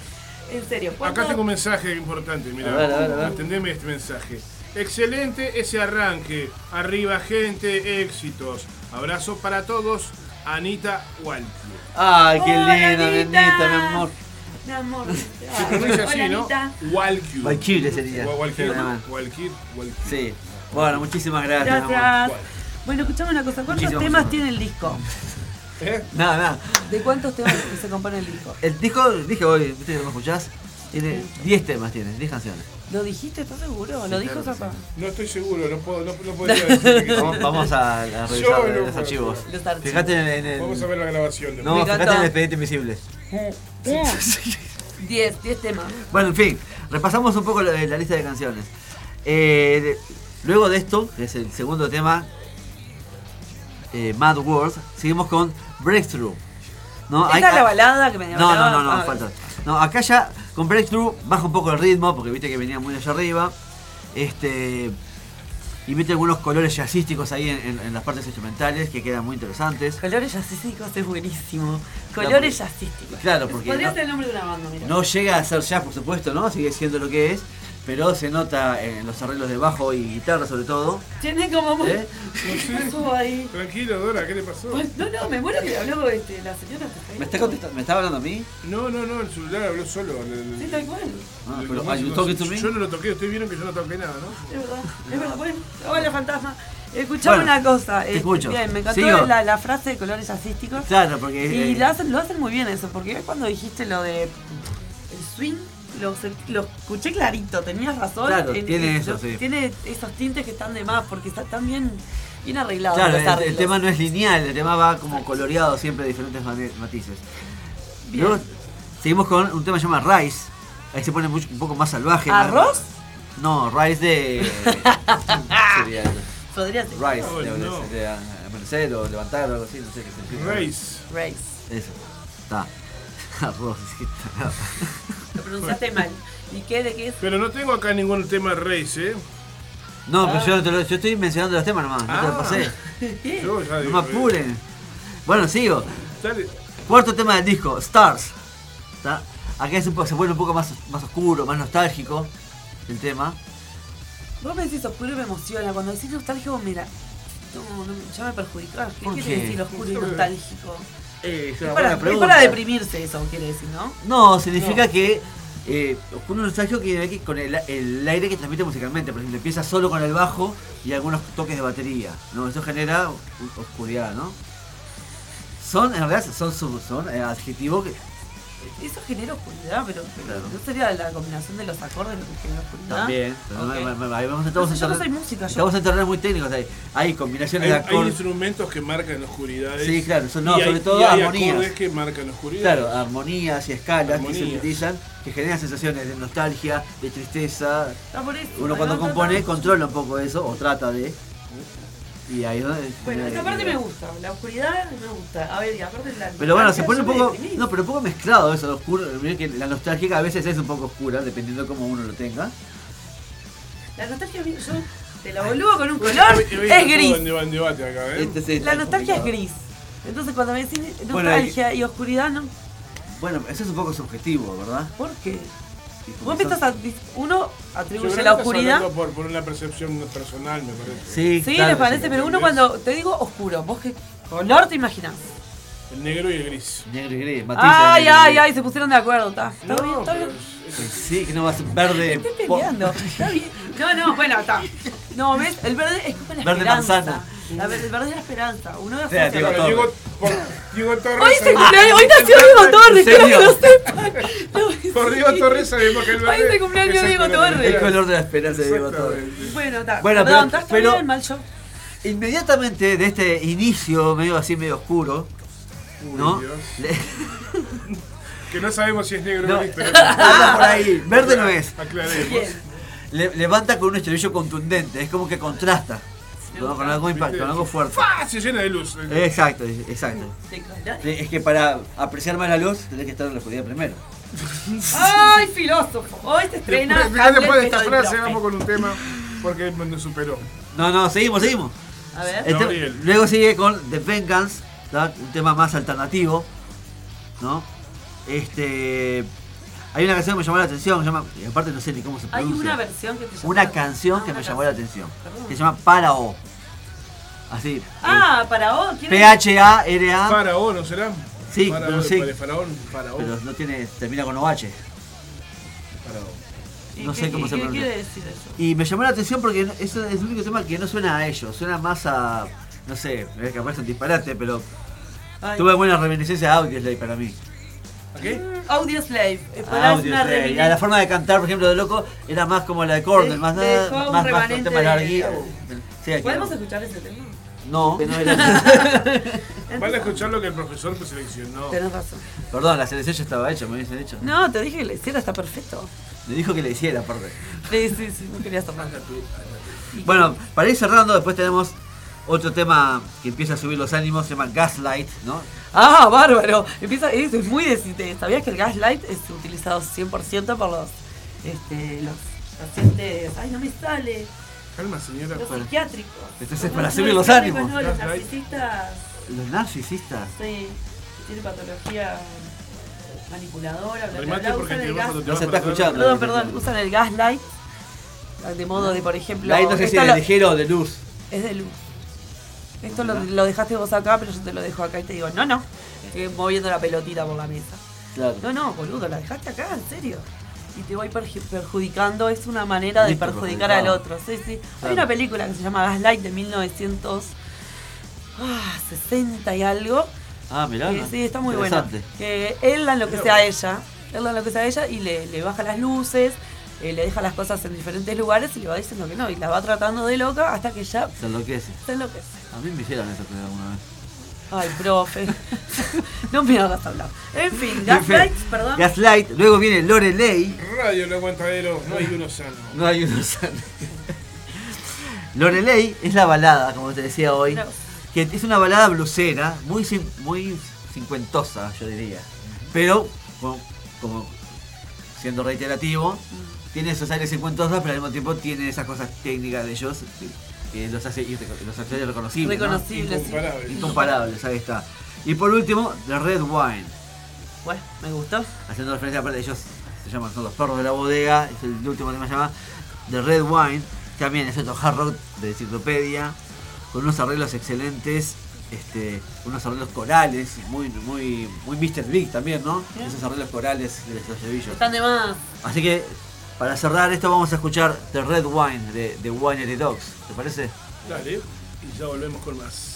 En serio, ¿cuánto- Acá tengo un mensaje importante, mira. Atendeme este mensaje. Excelente ese arranque. Arriba, gente, éxitos. Abrazo para todos. Anita Walkie. Ay, qué Hola, linda, Anita. Mi amor. Mi amor. Se pronuncia así, Hola, ¿no? Walkie. Valkyrie sería. Walkie. Walkie. Sí. Bueno, muchísimas gracias. Gracias. Bueno, escuchame una cosa. ¿Cuántos Muchísimas temas gracias. tiene el disco? ¿Eh? Nada, nada. ¿De cuántos temas se compone el disco? El disco, dije hoy, ¿viste que no me escuchás? Tiene 10 temas, tiene 10 canciones. ¿Lo dijiste? ¿Estás seguro? ¿Lo dijo claro Zapa? No estoy seguro, no, puedo, no, no podría *laughs* decir que sí. Vamos, vamos a, a revisar no los archivos. Los archivos. Fíjate en, en el. Vamos a ver la grabación. de No, fíjate en el expediente invisible. 10, 10 temas. Bueno, en fin, repasamos un poco la, la lista de canciones. Eh, de- luego de esto, que es el segundo tema, eh, Mad World, seguimos con Breakthrough. ¿no? Esa Hay- es la balada que me No, no, no, no, Ah, falta. No, acá ya con Breakthrough baja un poco el ritmo, porque viste que venía muy allá arriba. Este. Y mete algunos colores jazzísticos ahí en, en- en las partes instrumentales que quedan muy interesantes. Colores jazzísticos es buenísimo. Colores jazzísticos. Claro, porque Podría no- ser el nombre de una banda, mira. No llega a ser jazz, por supuesto, ¿no? Sigue siendo lo que es. Pero se nota en los arreglos de bajo y guitarra, sobre todo. Tiene como muy... ¿Eh? *laughs* ¿Qué pasó ahí? Tranquilo, Dora, ¿qué le pasó? Pues, no, no, me muero que habló este, la señora. ¿Me está contestando? ¿Me está hablando a mí? No, no, no, el celular habló solo. el- el- Sí, tal cual. Ah, el- pero, el- no? Yo no lo toqué, ustedes vieron que yo no toqué nada, ¿no? Es verdad, es verdad. Bueno, hola fantasma. Escuchame Bueno, una cosa. te este, escucho. Bien, me encantó la, la frase de colores jazzísticos. Claro, porque. Y eh, lo hacen, lo hacen muy bien eso, porque cuando dijiste lo de el swing, lo, escuché clarito, tenías razón. Claro, tiene eso, lo- sí. Tiene esos tintes que están de más, porque está tan bien, bien arreglado. Claro, los el, tema no es lineal, el tema va como coloreado siempre de diferentes matices. Bien. Luego seguimos con un tema que se llama Rise. Ahí se pone mucho- un poco más salvaje. más- ¿Arroz? No, Rise de. sería Podría ser. Rise, Oh, de, no. de- de amanecer o levantar o algo así, no sé qué significa. Race. Race. Eso. Está. Arroz, sí, está. Lo pronunciaste mal. ¿Y qué? ¿De qué es? Pero no tengo acá ningún tema Race, ¿eh? No, pero yo, no te lo- yo estoy mencionando los temas nomás, no te lo Ah. pasé. *laughs* *laughs* ¿Qué? Yo ya No digo, me apuren. Bueno, sigo. Dale. Cuarto tema del disco, Stars. ¿Está? Acá es un poco- se vuelve un poco más, más oscuro, más nostálgico el tema. Vos me decís oscuro y me emociona. Cuando decís nostálgico, mira. No, no, ya me perjudicás. ¿Qué ¿Por quiere qué? decir oscuro y nostálgico? Eh, es para, es deprimirse eso, quiere decir, ¿no? No, significa que eh, quiere decir que con el, el aire que transmite musicalmente. Por ejemplo, empieza solo con el bajo y algunos toques de batería. ¿no? Eso genera oscuridad, ¿no? Son, en realidad, son, son, son adjetivos que Eso genera oscuridad, pero, pero Claro. ¿no sería la combinación de los acordes lo que genera oscuridad? también. no- ahí vamos, estamos No sé, yo no en soy terreno- música, yo. Estamos en terrenos muy técnicos. Hay combinaciones Hay, de hay acordes. instrumentos que marcan oscuridades. Sí, claro, son- no, y hay- sobre todo y hay armonías. acordes que marcan oscuridad. Claro, armonías y escalas que se utilizan que generan sensaciones de nostalgia, de tristeza. Está por eso. Uno cuando compone controla un poco eso, o trata de. Y ahí es donde Bueno, esta parte me gusta, la oscuridad me gusta. A ver, y aparte la. Pero bueno, se pone un poco. No, pero un poco mezclado eso, lo oscuro. Miren que la nostálgica a veces es un poco oscura, dependiendo de cómo uno lo tenga. La nostalgia, yo te la boludo con un color, es gris. ¿eh? Este sí La nostalgia es gris. Entonces cuando me decís Bueno, nostalgia y oscuridad, ¿no? Bueno, eso es un poco subjetivo, ¿verdad? ¿Por qué? Vos me estás a- uno atribuye la oscuridad. hablando Por, por una percepción personal, me parece. Sí, Sí, claro, les parece, sí. pero uno cuando te digo oscuro, vos qué color te imaginás. El negro y el gris. Negro y gris, matices Ay, negro ay, gris. ay, se pusieron de acuerdo, está. Está No, bien, está bien. Sí, que no va a ser verde. Estoy peleando, está bien. *laughs* No, no, bueno, está. No, ¿ves? El verde es como la Verde esperanza. manzana. La ver- el verde es la esperanza. Uno de asocia- Diego Torres. Diego, por, Diego Torres. Hoy se sabemos- cumpleaños, hoy nació Diego Torres, ¿En quiero que lo sepan. No, Por sí. Diego Torres sabemos que el Hoy verde es el cumpleaños Diego color de la Torres. El color de la esperanza de Diego Torres. Bueno, está. Bueno, Perdón, pero- mal yo. Inmediatamente de este inicio medio así, medio oscuro, Uy, ¿no? Dios. Le- Que no sabemos si es negro No. o gris, pero *laughs* anda por ahí, verde no es. aclaremos. Bien. Le- levanta con un estribillo contundente, es como que contrasta. ¿no? Con algo impacto, con algo fuerte. ¡Fua! Se llena de luz. Exacto, exacto. Es que para apreciar más la luz tenés que estar en la oscuridad primero. *laughs* ¡Ay, filósofo! Hoy te estrena. Después, Hamlet, después de esta frase vamos con un tema porque me superó. No, no, seguimos, seguimos. A ver. El te- Gabriel. luego sigue con The Vengeance, un tema más alternativo, ¿no? Este, hay una canción que me llamó la atención, que se llama, y aparte no sé ni cómo se Hay pronuncia. una versión que te llamó Una la- canción Ah, que una me llamó la atención, Perdón. que se llama Para O. Así. eh, Ah, para vos. ¿quién es? P-H-A-R-A, Faraón, ¿no será? Sí, Faraón, pero sí. de Faraón, Faraón. pero no tiene, termina con OH. Faraón. ¿Y no qué- sé cómo se ¿Qué pronuncia. quiere decir eso? Y me llamó la atención porque eso es el único tema que no suena a ellos, suena más a, no sé, es capaz es un disparate, pero Ay. tuve buena reminiscencia a Audioslave para mí. ¿A qué? Audio Slave. eh, A para es una Audioslave. reminiscencia. Y a la forma de cantar, por ejemplo, de Loco, era más como la de Corden, De- más, dejó más, un más, remanente tema de- larguito. Sí, aquí ¿Podemos no. escuchar ese tema? No, no *laughs* Van a escuchar lo que el profesor te seleccionó. Tenés razón. Perdón, la selección ya estaba hecha, me hubiesen hecho. No, te dije que le hiciera, está perfecto. Me dijo que le hiciera, aparte. Sí, sí, sí, no quería. Bueno, para ir cerrando, después tenemos otro tema que empieza a subir los ánimos, se llama Gaslight, ¿no? Ah, bárbaro. Empieza, es, es muy de, ¿Sabías que el gaslight es utilizado 100% por los, este, los pacientes? Ay, no me sale. Calma, señora. Los psiquiátricos. Entonces, para subir los ánimos. No, los narcisistas, Los narcisistas. sí, que tienen patología manipuladora, bla, usan el gas. No se está escuchando. Perdón, perdón, usan el gaslight de modo de, por ejemplo, Light no sé si esto de ligero o de luz. es de luz. Esto lo, lo dejaste vos acá, pero yo te lo dejo acá y te digo, no, no, estoy moviendo la pelotita por la mesa. Claro. No, no, boludo, la dejaste acá, en serio. Y te voy perju- perjudicando, es una manera de perjudicar al otro. Sí, sí. Hay una película que se llama Gaslight de 1960 y algo. Ah, mirá. que sí, está muy buena. Que él la enloquece a ella, él la enloquece a ella y le, le baja las luces, eh, le deja las cosas en diferentes lugares y le va diciendo que no. Y la va tratando de loca hasta que ya Se enloquece. se enloquece. A mí me hicieron eso creo alguna vez. Ay, profe. *laughs* no me hagas hablar. En fin, Gaslight, perdón. Gaslight, luego viene Lorelei. Radio El Aguantadero, no hay uno sano. No hay uno sano. Lorelei es la balada, como te decía hoy. No. Que es una balada blusera, muy, muy cincuentosa, yo diría. Pero, como, como siendo reiterativo, tiene esos aires cincuentosos, pero al mismo tiempo tiene esas cosas técnicas de ellos que, los hace los hace reconocibles. ¿no? Reconocible, sí. Incomparable. Incomparables, ahí está. Y por último, The Red Wine. Bueno, me gustó. Haciendo referencia aparte de ellos, se llaman, son los perros de la bodega, es el último tema que se llama The Red Wine, también es otro hard rock de enciclopedia, con unos arreglos excelentes, este, unos arreglos corales, muy, muy, muy Mr. Big también, ¿no? Bien. Esos arreglos corales de los. Están de más. Así que, para cerrar esto, vamos a escuchar The Red Wine de, de Winery Dogs, ¿te parece? Dale, y ya volvemos con más.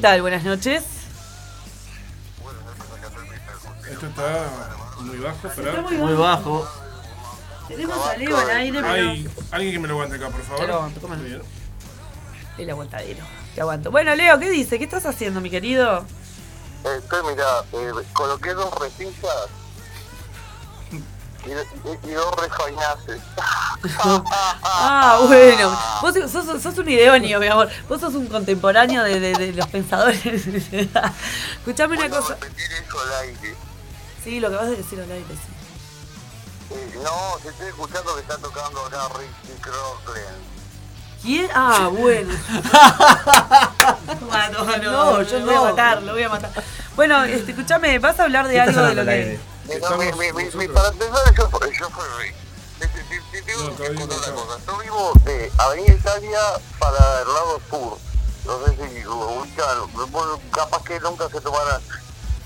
Tal? Buenas noches. Esto está muy bajo, Está pero muy Muy bajo. bajo. Tenemos a Leo al aire, pero hay alguien que me lo aguante acá, por favor. Te lo aguanto, ¿cómo no? El aguantadero. Te aguanto. Bueno, Leo, ¿qué dice? ¿Qué estás haciendo, mi querido? Estoy, mira, eh, coloqué dos repisas y, y- y dos refainaces. *laughs* Ah, bueno. Vos sos, un ideóneo, mi amor. Vos sos un contemporáneo de, de- de los pensadores. *laughs* Escuchame una ¿Puedo cosa. repetir eso al aire? Sí, lo que vas a decir al aire, sí. Eh, no, se estoy escuchando que está tocando acá Ricky Crocklin. ¿Quién? Ah, bueno. *laughs* no, no, No, yo lo voy a no. matar, lo voy a matar. Bueno, este, escúchame, vas a hablar de ¿Qué estás algo de lo que. No, mi- mi- mi- mi- para empezar, yo, yo soy Rick. Te, tengo No, una cosa. Yo vivo de Avenida Italia para el lado sur. No sé si lo ubican, bueno, capaz que nunca se tomaran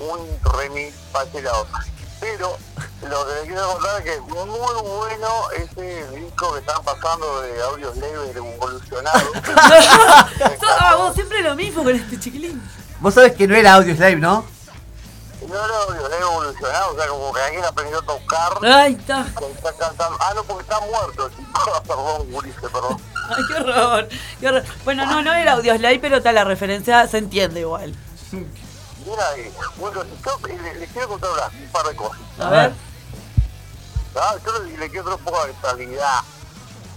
un remis para ese lado. Pero lo que les quiero contar es que muy bueno ese disco que están pasando de audios leves evolucionados. *laughs* *laughs* Ah, vos siempre lo mismo con este chiquilín. Vos sabés que no era audio slave, ¿no? No era audios leves evolucionados, o sea, como que alguien aprendió a tocar. Ay, está. está cantando. Ah, no, porque está muerto. tipo. *laughs* perdón, Gurice, perdón. Ay, qué horror, qué horror. Bueno, no, no era Audioslay, pero tal, la referencia se entiende igual. Mira, eh, bueno, yo eh, le, le quiero contar un par de cosas. A ver. Ah, yo le, le quiero dar un poco de estabilidad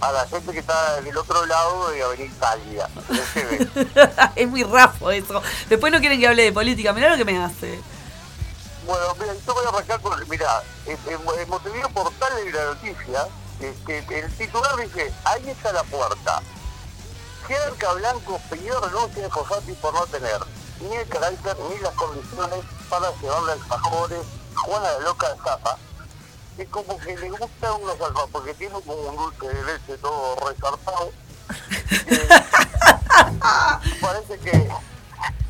a la gente que está del otro lado de Avenida Italia. *laughs* es muy rafo eso. Después no quieren que hable de política. Mirá lo que me hace. Bueno, mira, yo voy a arrancar con, mira, en, en- Montevideo Portal de la noticia, este, el titular dice, ahí está la puerta. Cerca Blanco pidió renuncia de Fosati por no tener ni el carácter ni las condiciones para llevarle alfajores Juana la loca de Zapa. Y como que le gusta unos alfajores, porque tiene como un dulce de leche todo resarpado. *laughs* Eh, parece que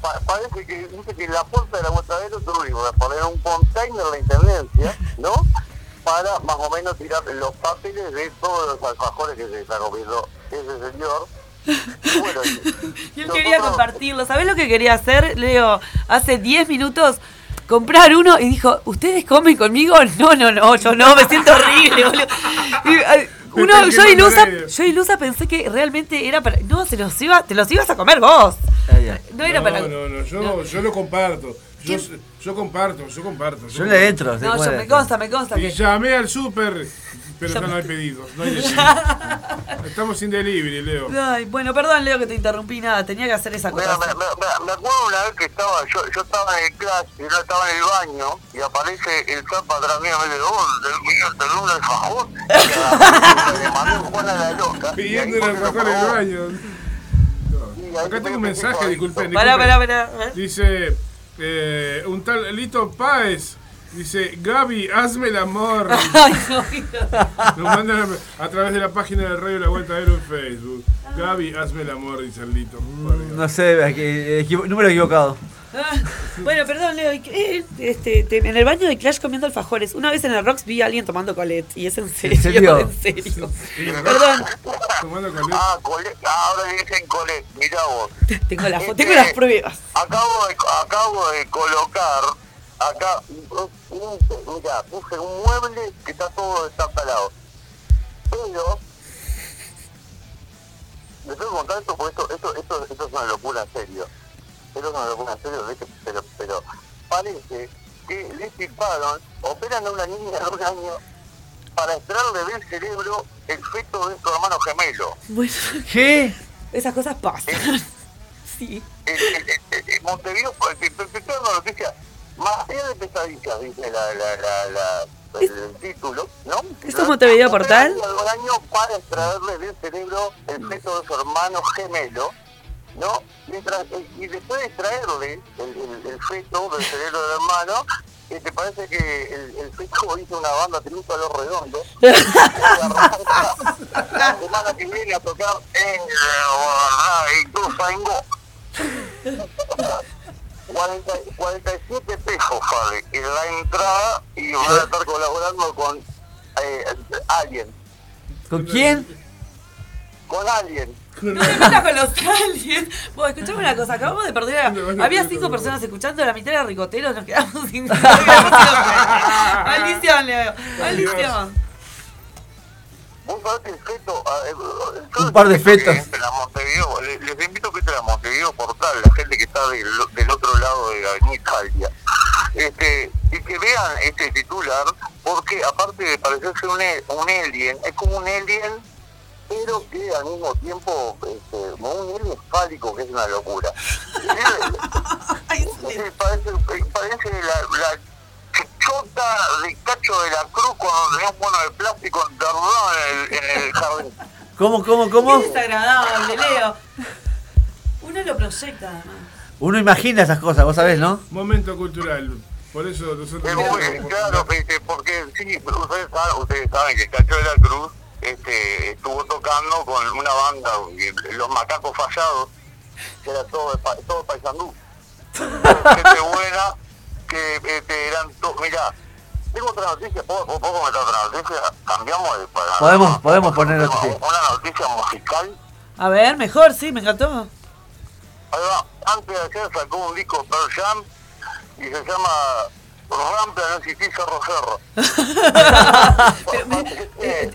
pa- parece que dice que en la puerta del aguantadero tuvimos que poner un container de la intendencia, ¿no? *laughs* Para más o menos tirar los papeles de todos los alfajores que se está comiendo ese señor. Bueno, y- *laughs* Y él nosotros- quería compartirlo. ¿Sabés lo que quería hacer, Leo? Hace 10 minutos comprar uno y dijo, ¿ustedes comen conmigo? No, no, no, yo no, me siento horrible, boludo. Y, *laughs* uno, yo ilusa, yo ilusa pensé que realmente era para. No, se los iba, te los ibas a comer vos. No era no, para. no, no, yo, yo lo comparto. Yo, yo comparto, yo comparto. Yo le entro. No, yo me consta, me consta Y que. llamé al súper, pero Ya no me- hay pedidos. No hay *laughs* delivery. Estamos sin delivery, Leo. Ay, bueno, perdón, Leo, que te interrumpí nada. Tenía que hacer esa cosa. me, me- me acuerdo una vez que estaba, yo, yo estaba en el clase, y yo estaba en el baño, y aparece el zapa atrás mío, me dice, oh, del mío, te doy un alfajor. Y le Juana la loca. Pidiendo el alfajor en el baño. Acá tengo un mensaje, a- disculpen. Pará, pará, pará. ¿eh? Dice, eh, un tal Lito Páez. Dice, Gaby, hazme el amor. *laughs* Ay, no. Nos mandan a, a través de la página de Radio La Vuelta Aero en Facebook. Gaby, hazme el amor, dice el Lito. No sé, aquí- equivo- número equivocado. Ah, Bueno, perdón, Leo. Este, te- en el baño de Clash comiendo alfajores. Una vez en el Rocks vi a alguien tomando Colette. Y es en serio. serio? En serio. Perdón, Tomando con Ah, ahora dicen cole, mirá vos. tengo, la fo- tengo las pruebas. Acabo de, acabo de colocar acá, un, un- mirá, puse un mueble que está todo destartalado. Pero, les tengo que contar esto porque esto, esto, esto, esto es una locura en serio. Esto es una locura en serio, pero, pero parece que le equiparon, operan a una niña de un año para extraerle del cerebro el feto de su hermano gemelo. Bueno, ¿Qué? esas cosas pasan. Sí. en, en- en- en Montevideo, porque te te tengo una noticia, más allá de pesadillas, dice la, la, la, la- el, el título, ¿no? ¿Esto es Montevideo Portal? Un año para extraerle del cerebro el feto de su hermano gemelo, ¿no? Mientras, y después de extraerle el, el, el feto del cerebro del hermano, eh, te parece que el, el feto hizo una banda tributo a los redondos. *laughs* la semana que viene a tocar en Ituzaingó. 40, 47 pesos vale en la entrada y van a estar colaborando con eh, alguien, ¿Con quién? con alguien. No te metas con los aliens. Vos, escuchame una cosa, acabamos de perder a... Había cinco personas escuchando, la mitad era ricotero, nos quedamos sin... *laughs* Maldición, Leo. Maldición. Ah, eh, Un par de les invito que fetos. entren a Montevideo, les, les invito a que entren a Montevideo Portal, la gente que está del, del otro lado de la Avenida Italia. Este, y que vean este titular, porque aparte de parecerse un, e- un alien, es como un alien, pero que al mismo tiempo, este, como un alien fálico, que es una locura. *laughs* Parece, parece la, la chichota de Cacho de la Cruz cuando tenía un mono de plástico enterrado en el, en el jardín. *laughs* ¿Cómo, cómo, cómo? Qué desagradable, Leo. Uno lo proyecta, además. Uno imagina esas cosas, vos sabés, ¿no? Momento cultural. Por eso nosotros. Es muy claro, este, porque sí, ustedes saben, ustedes saben que Cacho de la Cruz este, estuvo tocando con una banda, Los Macacos Fallados, que era todo de, pa- todo paisandú. *laughs* Gente buena, que este, eran todos. Mirá, tengo otra noticia, ¿puedo, puedo comentar otra noticia? Cambiamos de. Para, Podemos- podemos poner tenemos noticia. Una noticia musical. A ver, mejor, sí, me encantó. Ahí va. Antes de ayer sacó un disco Pearl Jam y se llama Rampa no existís cerro cerro.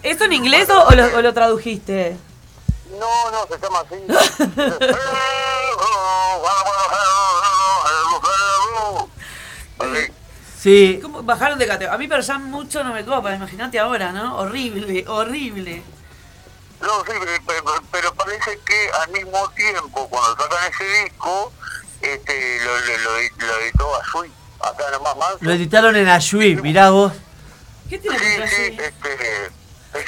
¿Eso en inglés o, o lo, o lo tradujiste? No, no, se llama así. *laughs* Sí. ¿Cómo bajaron de categoría? A mí, pero ya mucho no me copa, imagínate ahora, ¿no? Horrible, horrible. No, sí, pe- pe- pero parece que al mismo tiempo, cuando sacan ese disco, este, lo, lo, lo, lo editó Azul, acá nomás más. Lo editaron en Ayui, mirá vos. ¿Qué tiene Sí, que sí, este,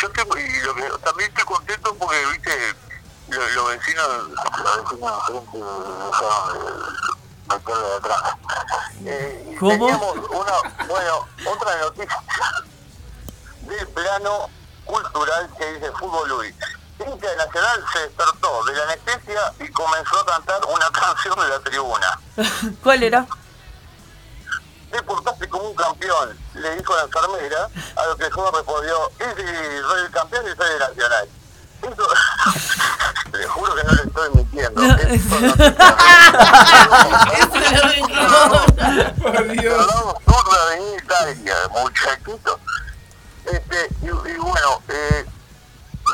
yo estoy, y lo que, también estoy contento porque, viste, lo- los vecinos, los vecinos enfrente dejaron de meterle de atrás. Y ¿Cómo? Teníamos una, bueno, otra noticia *laughs* del plano cultural que dice Fútbol Luis. De Nacional se despertó de la anestesia y comenzó a cantar una *laughs* canción de la tribuna. *laughs* ¿Cuál era? te portaste como un campeón, le dijo la enfermera, a lo que el joven respondió, sí, sí, soy el campeón y soy de Nacional. Eso, le juro que no le estoy mintiendo. No, no. Por Dios. Italia, muchachito. Este, y, y bueno, eh,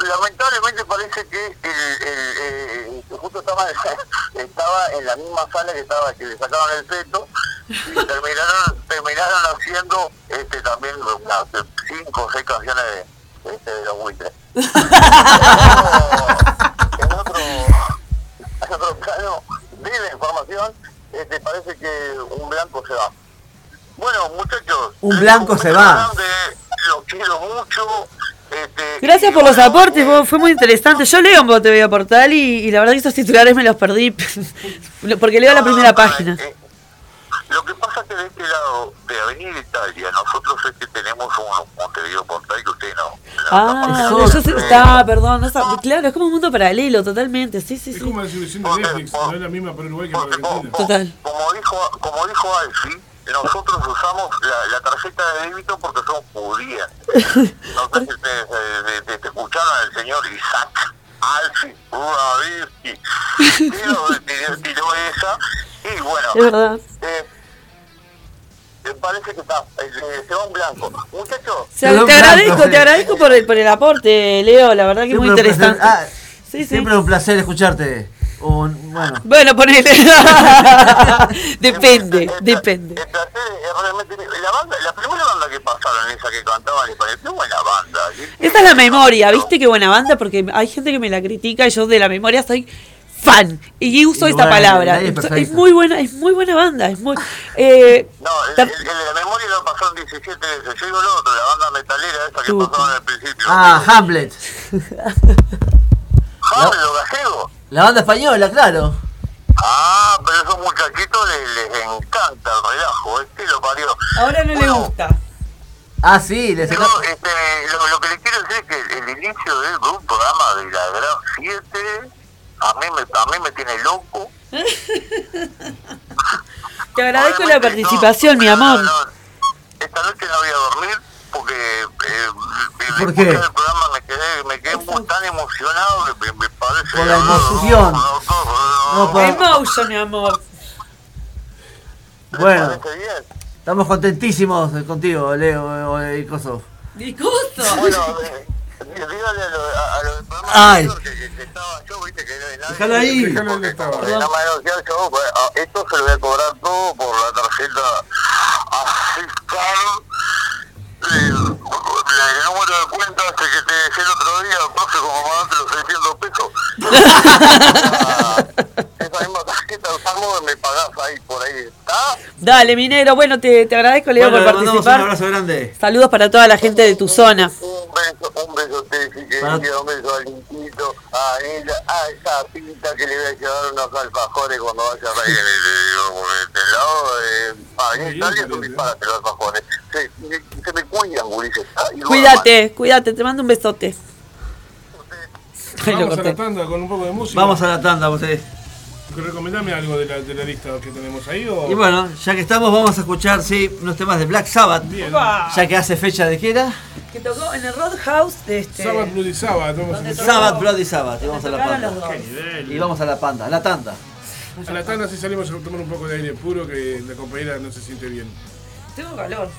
lamentablemente parece que el, el, eh, justo estaba, *laughs* estaba en la misma sala que estaba que le sacaban el feto y terminaron terminaron haciendo este también unas cinco o seis canciones de, este, de los buitres. *laughs* en otro en otro plano de la información este parece que un blanco se va. Bueno, muchachos. Un blanco se un va. beso grande, Los quiero mucho. Este, Gracias por los aportes, vos, fue muy interesante. Yo leo en Montevideo Portal y, y la verdad que esos titulares me los perdí *laughs* porque leo la no, primera no, página. eh, lo que pasa es que de este lado de Avenida Italia, nosotros es que tenemos un Montevideo Portal que usted no. no Ah, está yo sé, está, perdón, no sab- claro, es como un mundo paralelo, totalmente, sí, sí, Es sí. como la solución de Netflix, no es la misma para Uruguay que para Argentina. como- Total. como dijo como dijo Alfie, nosotros usamos la, la tarjeta de débito porque somos judías. *laughs* No sé si eh, te, te escucharon al señor Isaac. *laughs* Tiró, tiró, tiró esa y bueno, Es verdad. eh, eh, parece que está, eh, se va un blanco. Muchachos, O sea, te agradezco, te sí. agradezco por el, por el aporte, Leo, la verdad que muy un placer- interesante. ah, Sí, sí. Siempre un placer escucharte. Un- bueno. Bueno, ponele. *laughs* depende, el depende. El placer es realmente. La, banda, la primera banda que pasaron, esa que cantaban español, qué buena banda. Esta es la memoria, ¿viste qué buena banda? Porque hay gente que me la critica y yo de la memoria soy fan y uso Y esta bueno, palabra. es Es muy buena, es muy buena banda, es muy eh, No, el, el- el de la memoria lo pasaron 17 veces. Yo digo lo otro, la banda metalera esa que pasaron al principio. Ah, Hamlet. *laughs* Hamlet, lo gallego. La banda española, claro. Ah, pero a esos muchachitos les, les encanta el relajo, este lo parió. ahora no le Bueno, gusta. Ah, sí, les Yo, este, lo, lo que le quiero decir es que el, el inicio de, de un programa de la Gran 7 a mí me, a mí me tiene loco. *laughs* Te agradezco la Obviamente, participación, no, mi amor. no, esta noche no voy a dormir porque eh, ¿Por después qué? del programa me quedé que me quedé muy tan emocionado que me, me parece... Por la emoción. No, por- Emotion, mi amor. Bueno, estamos contentísimos contigo, Leo eh, y Coso. Disgusto. Bueno, eh, dígale a lo, a, a lo del programa Ay. anterior que, que, que estaba yo, viste que no hay nadie. Déjalo ahí. Déjalo donde estaba. Porque nada más negociar yo, pues, ah, esto se lo voy a cobrar todo por la tarjeta fiscal. El, el número de cuenta este que te dejé el otro día, profe, como mandaste los 600 pesos. *laughs* Ah, esa misma tarjeta usamos me pagás ahí, por ahí. ¿Está? Dale, minero. Bueno, te, te agradezco, Leo, Bueno, por le mandamos un participar. abrazo grande. Saludos para toda la gente de tu zona. Un beso, un beso, Tessy, que Para- un beso al Lintito, a ella, a esa pinta que le voy a llevar unos alfajores cuando vaya a reír. Le digo, por este lado, eh, a Muy mí bien, Italia son disparates los alfajores. Se, se, se me cuidan, gurises. Ah, Cuídate, cuídate. Te mando un besote. Vamos a la tanda con un poco de música. Vamos a la tanda, ustedes. Recomendame algo de la, de la lista que tenemos ahí. O... Y bueno, ya que estamos, vamos a escuchar, sí, unos temas de Black Sabbath. Bien. Ya que hace fecha de qué era? Que tocó en el Roadhouse. Este, Sabbath Bloody Sabbath. Vamos a ¿Dónde escuchar. Sabbath, Bloody Sabbath. Y vamos a la panda. Y vamos a la panda, a la tanda. A la tanda si salimos a tomar un poco de aire puro que la compañera no se siente bien. Tengo calor.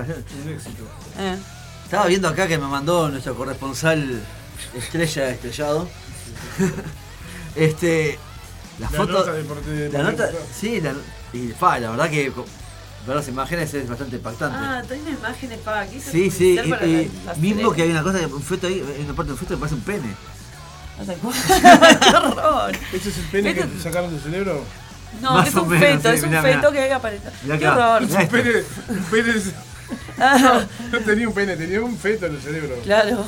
Ayer. Un éxito. Eh. Estaba viendo acá que me mandó nuestro corresponsal estrella estrellado. *laughs* este. La, La foto. nota de por- de- la de- nota. Sí, la, y fa, la verdad que ver las imágenes es bastante impactante. Ah, tiene imágenes para aquí. sí, sí, y, para y la- las mismo que hay una cosa, un feto ahí, hay una parte de un feto que parece un pene. No te acuerdas. ¡Qué horror! ¿Ese es el pene que Esto- te sacaron del cerebro? No, Más es un menos, feto, sí, es un feto mirá. que. Mirá ¡Qué horror! Un pene, un pene es- *laughs* Ah, no tenía un pene, tenía un feto en el cerebro. claro.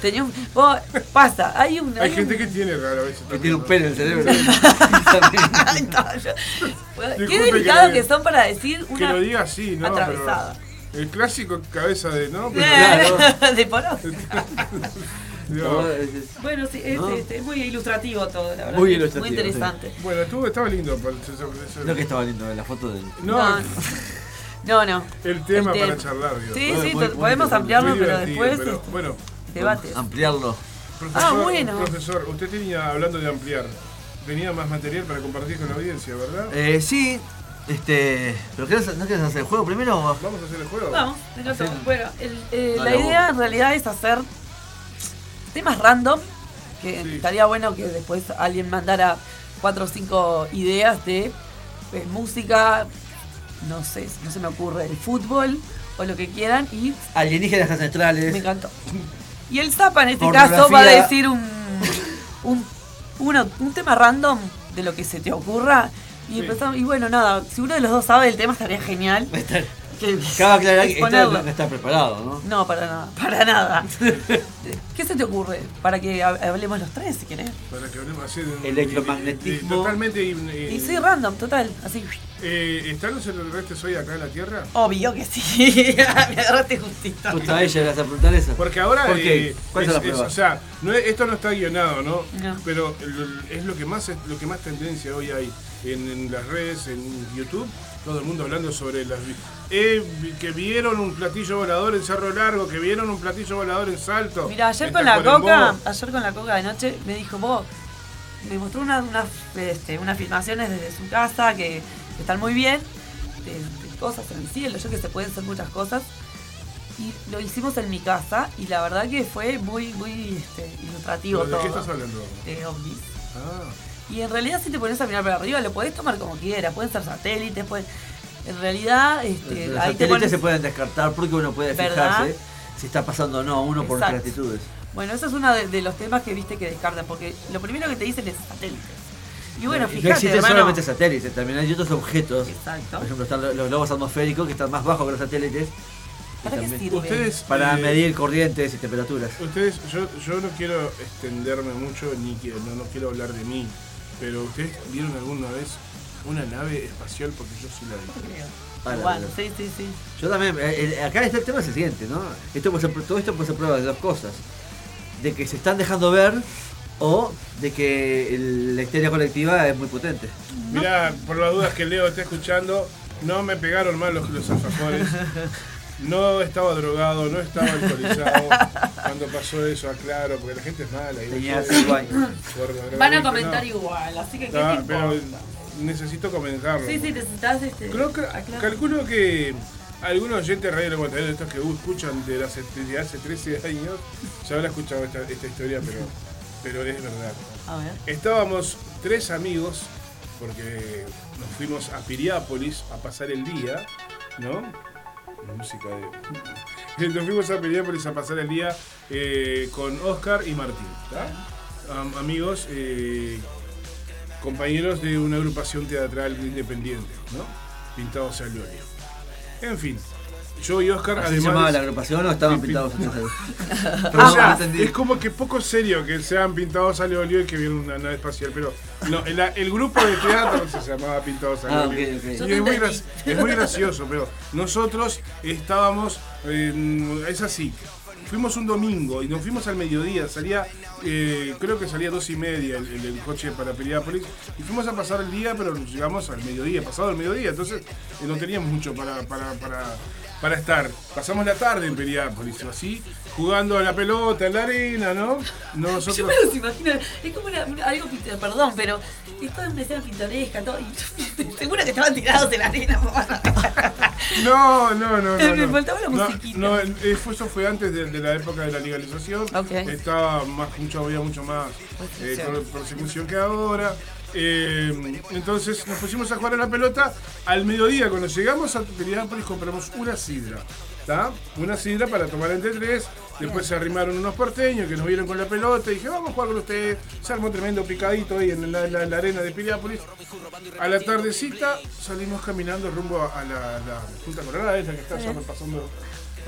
Tenía un. vos, pasa, hay un. Hay gente que tiene raro a veces. Que tiene un pene en el cerebro. *laughs* Ay, está, yo- Qué Disculpe delicado que que, son para decir Que una. lo diga así, ¿no? atravesada. Pero el clásico cabeza de. ¿no? Pero, Claro. *laughs* de poroto. Bueno, sí, es, ¿No? este, es muy ilustrativo todo, la verdad. Muy ilustrativo, Muy interesante. bueno, estuvo, estaba lindo. por- eso- eso- No que estaba lindo la foto del. No, No, *laughs* no. no. el tema El para charlar, digo. Sí, sí, muy- to- muy podemos ampliarlo, pero después pero, este, bueno, debates. Ampliarlo. profesor, Ah, bueno. profesor, usted tenía, hablando de ampliar, tenía más material para compartir con la audiencia, ¿verdad? Eh, sí, este. ¿Pero querés- no quieres hacer el juego primero? o- Vamos a hacer el juego. Vamos. Sí. Bueno, el- eh, la idea en realidad es hacer temas random, que Sí. estaría bueno que después alguien mandara cuatro o cinco ideas de eh, música, no sé, no se me ocurre, el fútbol o lo que quieran y Alienígenas ancestrales. me encantó. Y el Zapa en este caso va a decir un, un, uno- un tema random de lo que se te ocurra. Y, Sí. empezamos, y bueno, nada, si uno de los dos sabe del tema estaría genial. Está- Que, Cabe aclarar que no está preparado, ¿no? No, para nada, para nada. *laughs* ¿Qué se te ocurre? Para que hab- hablemos los tres, si querés. Para que hablemos así de un- Electromagnetismo. Totalmente. Y sí, random, total, así. eh, ¿Están los extraterrestres hoy acá en la Tierra? Obvio que sí. *laughs* Me agarraste justito. Justo a ella le vas a preguntar eso. Porque ahora ¿Por qué? eh, ¿Cuál es es- la es- prueba? o sea, no es- esto no está guionado, ¿no? No. Pero es lo que más es- lo que más tendencia hoy hay en, en las redes, en YouTube, todo el mundo hablando sobre las eh, que vieron un platillo volador en Cerro Largo, que vieron un platillo volador en Salto. Mira, ayer con la coca, ayer con la coca de noche me dijo, vos, me mostró una- unas este, unas filmaciones desde su casa que, están muy bien, de, de cosas en el cielo, yo que se pueden hacer muchas cosas. Y lo hicimos en mi casa y la verdad que fue muy, muy este, ilustrativo ¿Pero ¿De todo. qué estás hablando? de ovnis. Ah, Y en realidad si te pones a mirar para arriba lo podés tomar como quieras, pueden ser satélites, pueden... En realidad, este, Los ahí te satélites pones... se pueden descartar porque uno puede ¿Verdad? fijarse si está pasando o no uno por Exacto. nuestras actitudes. Bueno, eso es uno de, de los temas que viste que descartan, porque lo primero que te dicen es satélites. Y bueno, Y no fíjate, existen hermano. solamente satélites, también hay otros objetos. Exacto. Por ejemplo, están los, globos atmosféricos que están más bajos que los satélites ¿Para qué sirve? ustedes. para eh, medir corrientes y temperaturas. Ustedes, yo, yo no quiero extenderme mucho ni quiero, no, no quiero hablar de mí, pero ustedes vieron alguna vez una nave espacial porque yo sí la vi. Para, Bueno, para. sí, sí, sí. Yo también, eh, eh, acá está el tema es el siguiente, ¿no? Esto puede ser- todo esto puede ser prueba de dos cosas. De que se están dejando ver o de que el- la histeria colectiva es muy potente. Mirá, por las dudas que Leo está escuchando, no me pegaron mal los, los alfajores. *laughs* No estaba drogado, no estaba alcoholizado. *laughs* Cuando pasó eso, aclaro, porque la gente es mala. y Tenía cinco años. Van a no. comentar igual, así que ¿qué Ah, te pero necesito comentarlo. Sí, sí, necesitas este. Creo que, aclarar. calculo que algunos oyentes de Radio Aguantadero, estos que escuchan de hace, desde hace 13 años, ya habrán escuchado esta, esta historia, pero, pero es verdad. A ver. Estábamos tres amigos, porque nos fuimos a Piriápolis a pasar el día, ¿no? Música de... Nos fuimos a a pasar el día eh, con Oscar y Martín, amigos, eh, compañeros de una agrupación teatral independiente, ¿no? Pintados al óleo. En fin, yo y Oscar, ¿Así se llamaba además... la agrupación o estaban pintados? *laughs* O sea, entendí. es como que poco serio que sean pintados al óleo y que vieron una nave espacial, pero no, el, el grupo de teatro se llamaba Pintados al Ah. Y es, muy es muy gracioso, pero nosotros estábamos, en- es así, fuimos un domingo y nos fuimos al mediodía, salía, eh, creo que salía dos y media el, el- el coche para Piriápolis y fuimos a pasar el día, pero llegamos al mediodía, pasado el mediodía, entonces eh, no teníamos mucho para, para, para, para estar. Pasamos la tarde en Piriápolis, así, jugando a la pelota en la arena, ¿no? Yo Nosotros. me los imagino, es como una- una- algo, perdón, pero es toda una escena pintoresca, todo, y *laughs* seguro que estaban tirados en la arena. No, no, no. no, Me faltaba la No, musiquita. No, eh, eso fue antes de, de la época de la legalización. Ok. Estaba más, mucho, había mucho más eh, Persecución. per- persecución que ahora. Eh, entonces nos pusimos a jugar a la pelota. Al mediodía, cuando llegamos a Piriápolis, compramos una sidra. ¿tá? Una sidra para tomar entre tres. Después se arrimaron unos porteños que nos vieron con la pelota y dije, vamos a jugar con ustedes. Se armó tremendo picadito ahí en la, la- la arena de Piriápolis. A la tardecita salimos caminando rumbo a la, la Punta Colorada, esa que está ya pasando.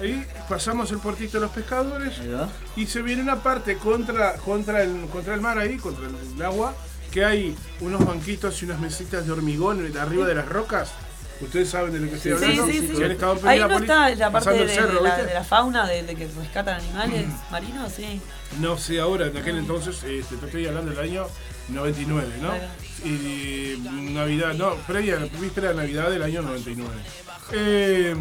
Ahí pasamos el puertito de los pescadores y se viene una parte contra, contra, el, contra el mar ahí, contra el, agua, que hay unos banquitos y unas mesitas de hormigón arriba de las rocas. Ustedes saben de lo que estoy Sí, hablando. sí, han estado en Ahí no está la parte de, el cerro, de la, ¿viste? de la fauna, de, de que rescatan animales marinos, sí. No sé ahora, en aquel entonces, este, te estoy hablando del año 99, ¿no? Claro. Y Navidad, no, previa, víspera de Navidad del año 99. Eh,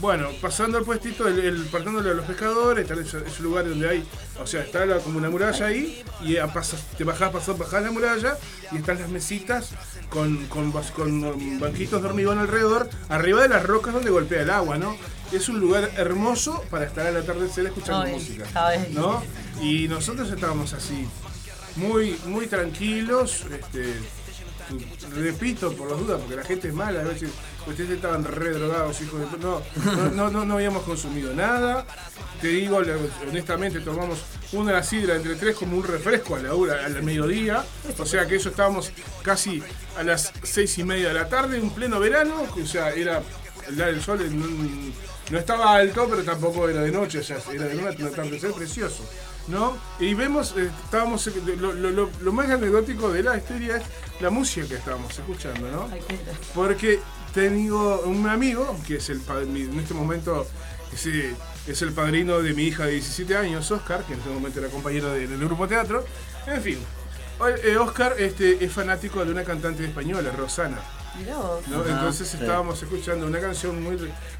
bueno, pasando al puestito, el, el partiéndole a los pescadores, está ese, ese lugar donde hay, o sea, está la- como una muralla ahí, y a- pasas, te bajás, pasás, bajás la muralla, y están las mesitas con, con, um, banquitos de hormigón alrededor, arriba de las rocas donde golpea el agua, ¿no? Es un lugar hermoso para estar al atardecer escuchando Ay, música. ¿no? Y nosotros estábamos así, muy, muy tranquilos, este, repito por las dudas, porque la gente es mala, a veces ustedes estaban re drogados, hijos de... No, no, no, no, habíamos consumido nada. Te digo, honestamente, tomamos una sidra entre tres como un refresco a la hora, al mediodía. O sea que eso estábamos casi a las seis y media de la tarde, en pleno verano. O sea, era el, sol un- no estaba alto, pero tampoco era de noche, o sea, era de una, un atardecer precioso. ¿No? Y vemos, eh, estábamos, eh, lo, lo- lo- lo más anecdótico de la historia es la música que estábamos escuchando, ¿no? Porque tengo un amigo, que es el en este momento es, es el padrino de mi hija de 17 años, Oscar, que en este momento era compañero de- del grupo teatro. En fin, eh, Oscar este, es fanático de una cantante española, Rosana. Entonces sí. estábamos escuchando una canción muy,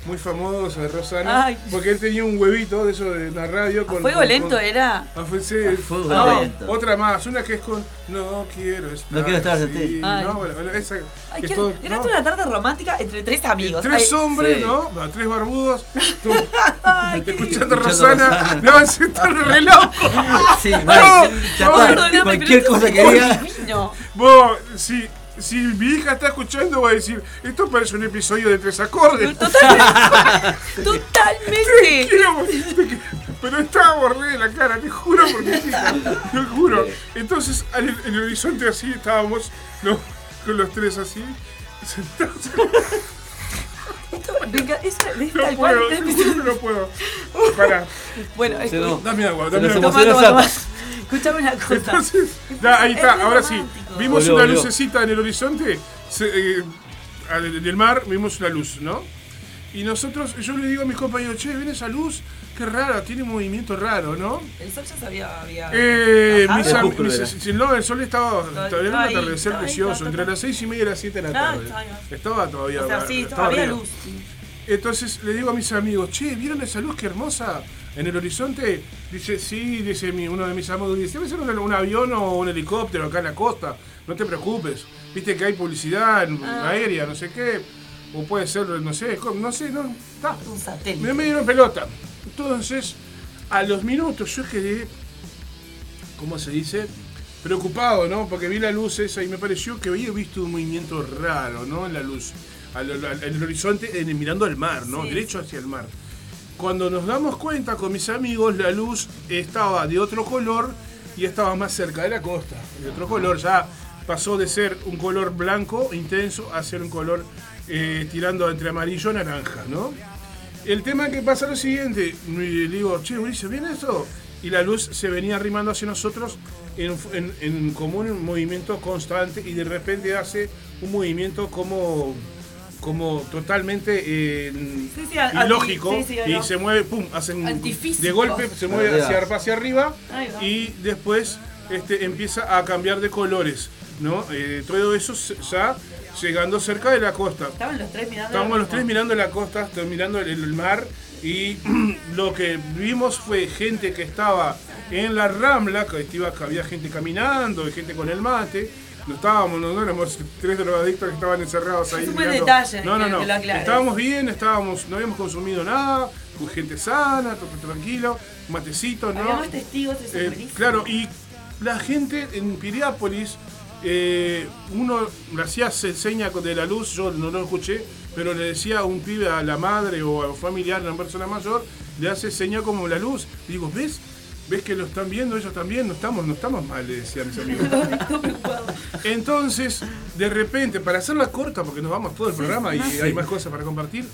muy famosa de Rosana, Ay. porque él tenía un huevito de eso de la radio A con... fuego con- lento con- era. Ah, fue- sí, fuego no, lento. otra más, una que es con No quiero estar. No quiero estar de así", ti. No, bueno, bueno, esa. Ay, que qué- todo- era ¿no? toda una tarde romántica entre tres amigos. Tres Ay, hombres, Sí. ¿no? Tres barbudos. *laughs* tú, escuchando Rosana. No, se están re loco. Sí, *laughs* No, está. Cualquier cosa que diga. Vos, si, si mi hija está escuchando, va a decir: Esto parece un episodio de tres acordes. Totalmente. Totalmente. Quiero- Pero estaba bordé la cara, te juro porque sí, te juro. Entonces, en el horizonte así estábamos, ¿no? con los tres así, sentados. Venga, es, es No tal cual. puedo, que no puedo. Pará, Bueno, no. dame agua, dame agua. toma, emocionó toma, esa- toma. Escuchame una cosa. Entonces, ya, ahí Es está, muy ahora sí. Vimos Volvió, una volvió. lucecita en el horizonte, se- eh, al- en el mar vimos una luz, ¿no? Y nosotros, yo le digo a mis compañeros, che, ven esa luz, qué rara, tiene un movimiento raro, ¿no? El sol ya sabía. Había Eh, bajado. mis mis- no, el sol estaba, todavía era un atardecer precioso, entre las seis y media y las 7 de la tarde. estaba todavía. O sea, sí, estaba había luz. Entonces le digo a mis amigos, che, ¿vieron esa luz que hermosa en el horizonte? Dice, sí, dice mi, uno de mis amigos, dice, debe ser un, un avión o un helicóptero acá en la costa, no te preocupes. Viste que hay publicidad Ah. aérea, no sé qué, o puede ser, no sé, no sé, no, está. Un Me, satélite. me dieron pelota. Entonces, a los minutos yo quedé, ¿cómo se dice? Preocupado, ¿no? Porque vi la luz esa y me pareció que había visto un movimiento raro, ¿no? En la luz, al, al- en el horizonte, en- mirando al mar, ¿no? Sí. Derecho hacia el mar. Cuando nos damos cuenta con mis amigos, la luz estaba de otro color y estaba más cerca de la costa. De otro color, ya pasó de ser un color blanco intenso a ser un color eh, tirando entre amarillo y naranja, ¿no? El tema que pasa es lo siguiente, le digo, che, Ulises, ¿viene eso? Y la luz se venía arrimando hacia nosotros en, en, en como un movimiento constante y de repente hace un movimiento como, como totalmente eh, Sí, ilógico sí, sí, y se mueve, pum, hace un- Antifísico. de golpe se mueve Arriba. hacia, hacia arriba y después este, empieza a cambiar de colores, ¿no? Eh, todo eso ya llegando cerca de la costa. Estaban los tres mirando. Estábamos lo los tres mirando la costa, mirando el, el mar y *clears throat* lo que vimos fue gente que estaba en la rambla, que iba- que había gente caminando, y gente con el mate. No estábamos, no, no éramos tres drogadictos que estaban encerrados ahí. Es un buen mirando. detalle, No, no, no. que lo aclares. Estábamos bien, estábamos, no habíamos consumido nada, con gente sana, todo tranquilo, matecito, ¿no? Había más testigos, eso es Eh, claro, y la gente en Piriápolis, eh, uno le hacía se- seña de la luz, yo no lo escuché, pero le decía a un pibe, a la madre o a un familiar, a una persona mayor, le hace seña como la luz. Y digo, ¿ves? ¿Ves que lo están viendo ellos también? No estamos, no estamos mal, le decían mis amigos. *laughs* Entonces, de repente, para hacerla corta, porque nos vamos todo el programa y hay más cosas para compartir,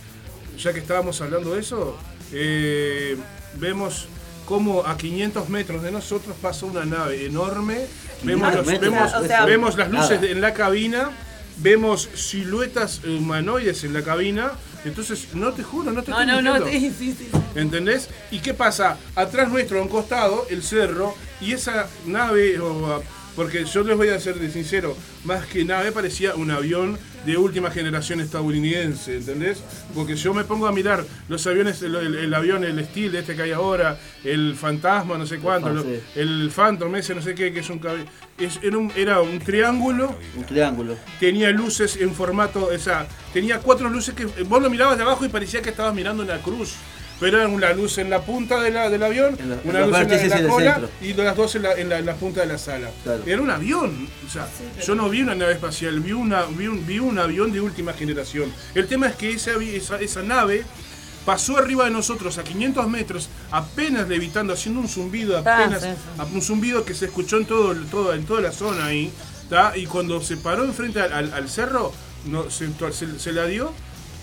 ya que estábamos hablando de eso, eh, vemos como a 500 metros de nosotros pasa una nave enorme, vemos, los- vemos, o sea, vemos las luces nada. en la cabina, vemos siluetas humanoides en la cabina, entonces no te juro, no te No, estoy no, no, mintiendo. sí, sí, sí. ¿Entendés? ¿Y qué pasa? Atrás nuestro, a un costado, el cerro, y esa nave, o, porque yo les voy a ser de sincero, más que nave parecía un avión de última generación estadounidense, ¿entendés? Porque yo me pongo a mirar los aviones, el, el- el avión, el Steel este que hay ahora, el Fantasma, no sé cuánto, Fan- sí. el Phantom ese, no sé qué, que es un cabe- es- era, un, era un triángulo Un triángulo. tenía luces en formato, o sea, tenía cuatro luces que vos lo mirabas de abajo y parecía que estabas mirando una cruz. Pero era una luz en la punta de la- del avión, En la- una en luz la en la, en cola y las dos en la, en la- en la punta de la sala. Claro. Era un avión. O sea, yo no vi una nave espacial, vi, una, vi, un, vi un avión de última generación. El tema es que esa, esa nave pasó arriba de nosotros a 500 metros, apenas levitando, haciendo un zumbido, Ah, apenas sí, sí. un zumbido que se escuchó en todo, todo en toda la zona ahí, ¿tá? y cuando se paró enfrente al, al- al cerro, no, se, se- se la dio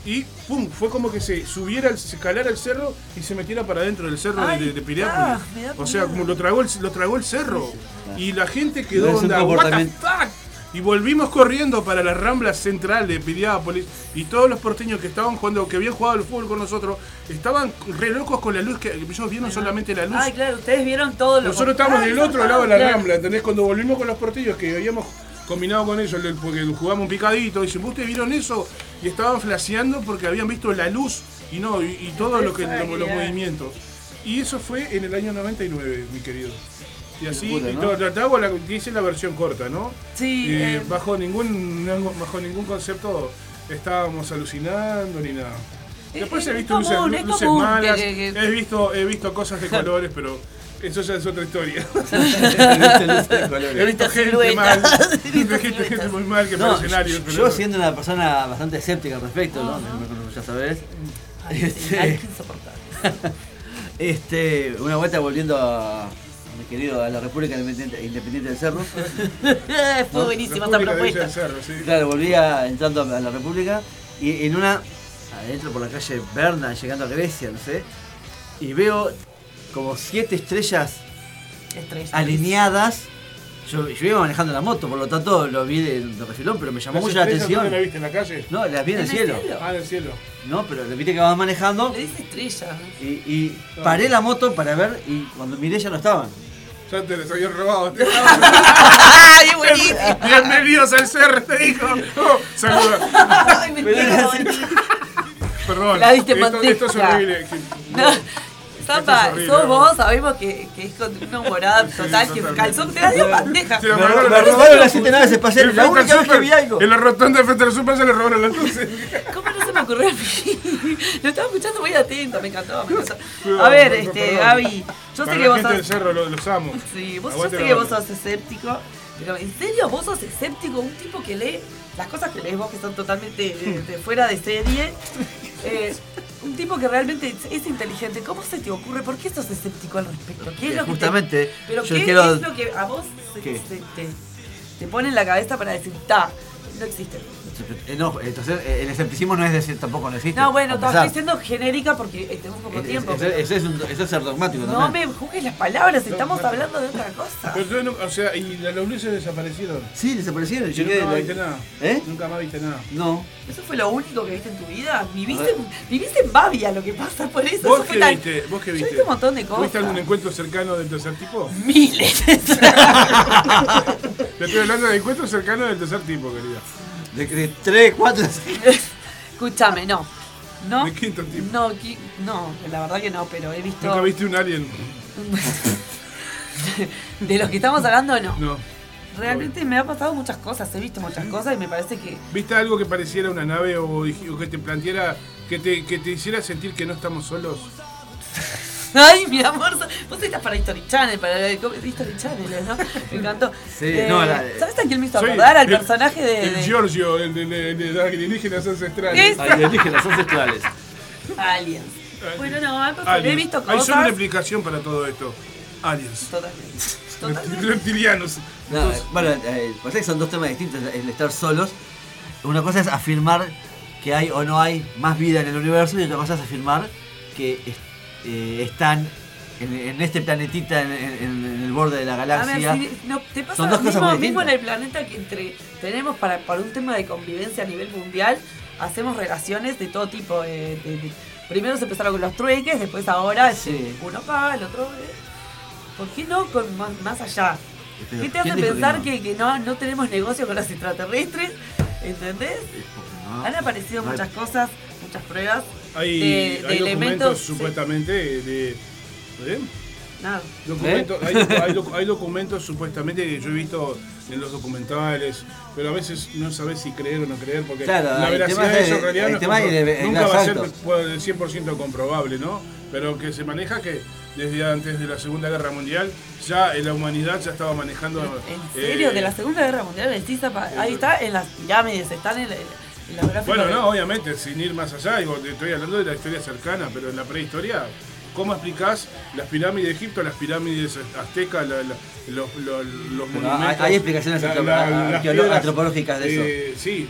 y pum, fue como que se subiera, el- se calara el cerro y se metiera para adentro del cerro de- Ay, de, de Piriápolis. ah, o sea, como lo tragó el, lo tragó el cerro. Y la gente No quedó un onda, "What the comportamiento". fuck?". Y volvimos corriendo para la rambla central de Piriápolis y todos los porteños que estaban jugando, que habían jugado al fútbol con nosotros, estaban re locos con la luz, que ellos vieron solamente la luz. Ay, claro, ustedes vieron todo lo Nosotros estábamos del otro lado de la claro. rambla, ¿entendés? Cuando volvimos con los portillos que habíamos combinado con ellos, el- porque jugamos un picadito, dicen, ¿ustedes vieron eso? Y estaban flasheando porque habían visto la luz y no, y, y todo lo que, lo- los movimientos. Y eso fue en el año 99, mi querido. Y así, Puta, y ¿no? todo, te hago la, te hice la versión corta, ¿no? Sí, Eh, eh, bajo, ningún, bajo ningún concepto estábamos alucinando ni nada. Es- Después es he visto luces, común, malas, que- que- he visto, he visto cosas de *laughs* colores, pero eso ya es otra historia. *laughs* *laughs* He visto gente mal, *laughs* gente, muy mal que No, para escenarios. yo, pero yo eso- siendo una persona bastante escéptica al respecto, ¿no? Ya sabes. Ay, sí, Este- insoportable. Este, una vuelta volviendo a mi querido a la República Independiente, Independiente del Cerro. Fue buenísima esta propuesta. del Cerro, sí. Claro, volvía entrando a la República y en una, adentro por la calle Berna, llegando a Grecia, no sé, y veo como siete estrellas Estrella. alineadas. Yo, yo iba manejando la moto, por lo tanto lo vi de, de refilón, pero me llamó ¿Las mucho la estrellas atención. dónde la viste en la calle? No, las vi en el ¿En el cielo. cielo? Ah, en el cielo. No, pero le viste que vas manejando Le dice estrella. y, y paré la moto para ver y cuando miré ya no estaban. Ya te les había robado. *laughs* ¡Ay, es buenísimo! Bienvenidos al cerro, te dijo. Oh, saluda. Ay, me. Perdón. La diste esto, esto es horrible. No. Zapa, horrible, sos vos, sabemos que, que es con una humorada total, que calzón te la dio bandeja. Se la robaron robaron las siete naves espaciales. La única vez que vi algo. En la rotonda de frente al super se le robaron las luces. ¿Cómo no se me ocurrió a mí? Lo estaba escuchando muy atento, me encantó, me encantó. A ver, este, perdón. Gaby, yo sé que vos sos... del cerro lo- los amo. Sí, vos, yo sé que vos sos escéptico, pero ¿en serio vos sos escéptico? Un tipo que lee las cosas que lees vos que son totalmente eh, de fuera de serie. *laughs* eh, un tipo que realmente es, es inteligente. ¿Cómo se te ocurre? ¿Por qué sos escéptico al respecto? ¿Qué es Eh, lo que te- justamente, pero yo ¿qué quiero- es lo que a vos se, se- te, te pone en la cabeza para decir, ta, no existe? Eh, No, entonces eh, el escepticismo no es decir tampoco no existe. No, bueno, estás diciendo genérica porque eh, tenemos poco Es- tiempo. es- Eso es, un- eso es ser dogmático no también. me juzgues las palabras, estamos hablando de otra cosa. Pero tú no- o sea, y las luces desaparecieron. Sí, desaparecieron. Y Yo nunca más viste nada. ¿Eh? Nunca más viste nada. No. ¿Eso fue lo único que viste en tu vida? ¿Viviste, viviste en Babia lo que pasa por eso? ¿Vos Eso fue qué tan- viste? ¿Vos qué Yo viste? viste un montón de cosas. ¿Tuviste algún encuentro cercano del tercer tipo? Miles. *laughs* Te estoy hablando de encuentros cercanos del tercer tipo, querida. De, de 3, 4, *laughs* Escúchame, no. No. De quinto tipo. No, qui- no, la verdad que no, pero he visto. ¿Nunca viste un alien? *laughs* de los que estamos hablando, no. No. Realmente me ha pasado muchas cosas, he visto muchas cosas y me parece que. ¿Viste algo que pareciera una nave o, o que te planteara, que te, que te hiciera sentir que no estamos solos? *laughs* *laughs* Ay, mi amor, vos estás para History Channel, para History Channel, ¿no? Me encantó. Sí, Eh, no, la- ¿Sabes a quién me hizo acordar? Al el- personaje de. El de- Giorgio, el de, de, de los alienígenas ancestrales. Alienígenas ancestrales. Aliens. Bueno, no, Aliens. he visto Hay solo una cosas. explicación para todo esto. Aliens. Totalmente. *laughs* Totalmente. Reptilianos. No, Entonces, bueno, eh, que son dos temas distintos, el estar solos. Una cosa es afirmar que hay o no hay más vida en el universo y otra cosa es afirmar que es- eh, están en, en este planetita, en, en- en el borde de la A ver, galaxia. si no, te pasa Son lo dos cosas mismo, muy mismo en el planeta que entre tenemos para, para un tema de convivencia a nivel mundial, hacemos relaciones de todo tipo. eh, de- de- primero se empezaron con los trueques, después ahora Sí. uno acá, el otro. eh. ¿Por qué no con más, más allá? Pero, ¿Qué te hace ¿quién dijo que pensar no? que, que no, no tenemos negocio con los extraterrestres? ¿Entendés? Porque no. Han aparecido No muchas cosas, muchas pruebas hay, de, de hay documentos elementos. supuestamente de. ¿eh? Documentos- hay, docu- hay docu- hay documentos supuestamente que yo he visto en los documentales, pero a veces no sabes si creer o no creer, porque Claro, la veracidad de es eso en realidad no es nunca va a ser saltos. pues, 100% comprobable, ¿no? Pero que se maneja que desde antes de la Segunda Guerra Mundial ya en la humanidad ya estaba manejando... ¿En serio? eh, ¿De la Segunda Guerra Mundial? El CISA pa- ahí está, en las pirámides, están en, la-. Bueno, de- no, obviamente, sin ir más allá, digo, te estoy hablando de la historia cercana, pero en la prehistoria, ¿cómo explicás las pirámides de Egipto, las pirámides aztecas, la- la- los, los, monumentos? hay- explicaciones la- piedras, antropológicas de eso. eh, sí,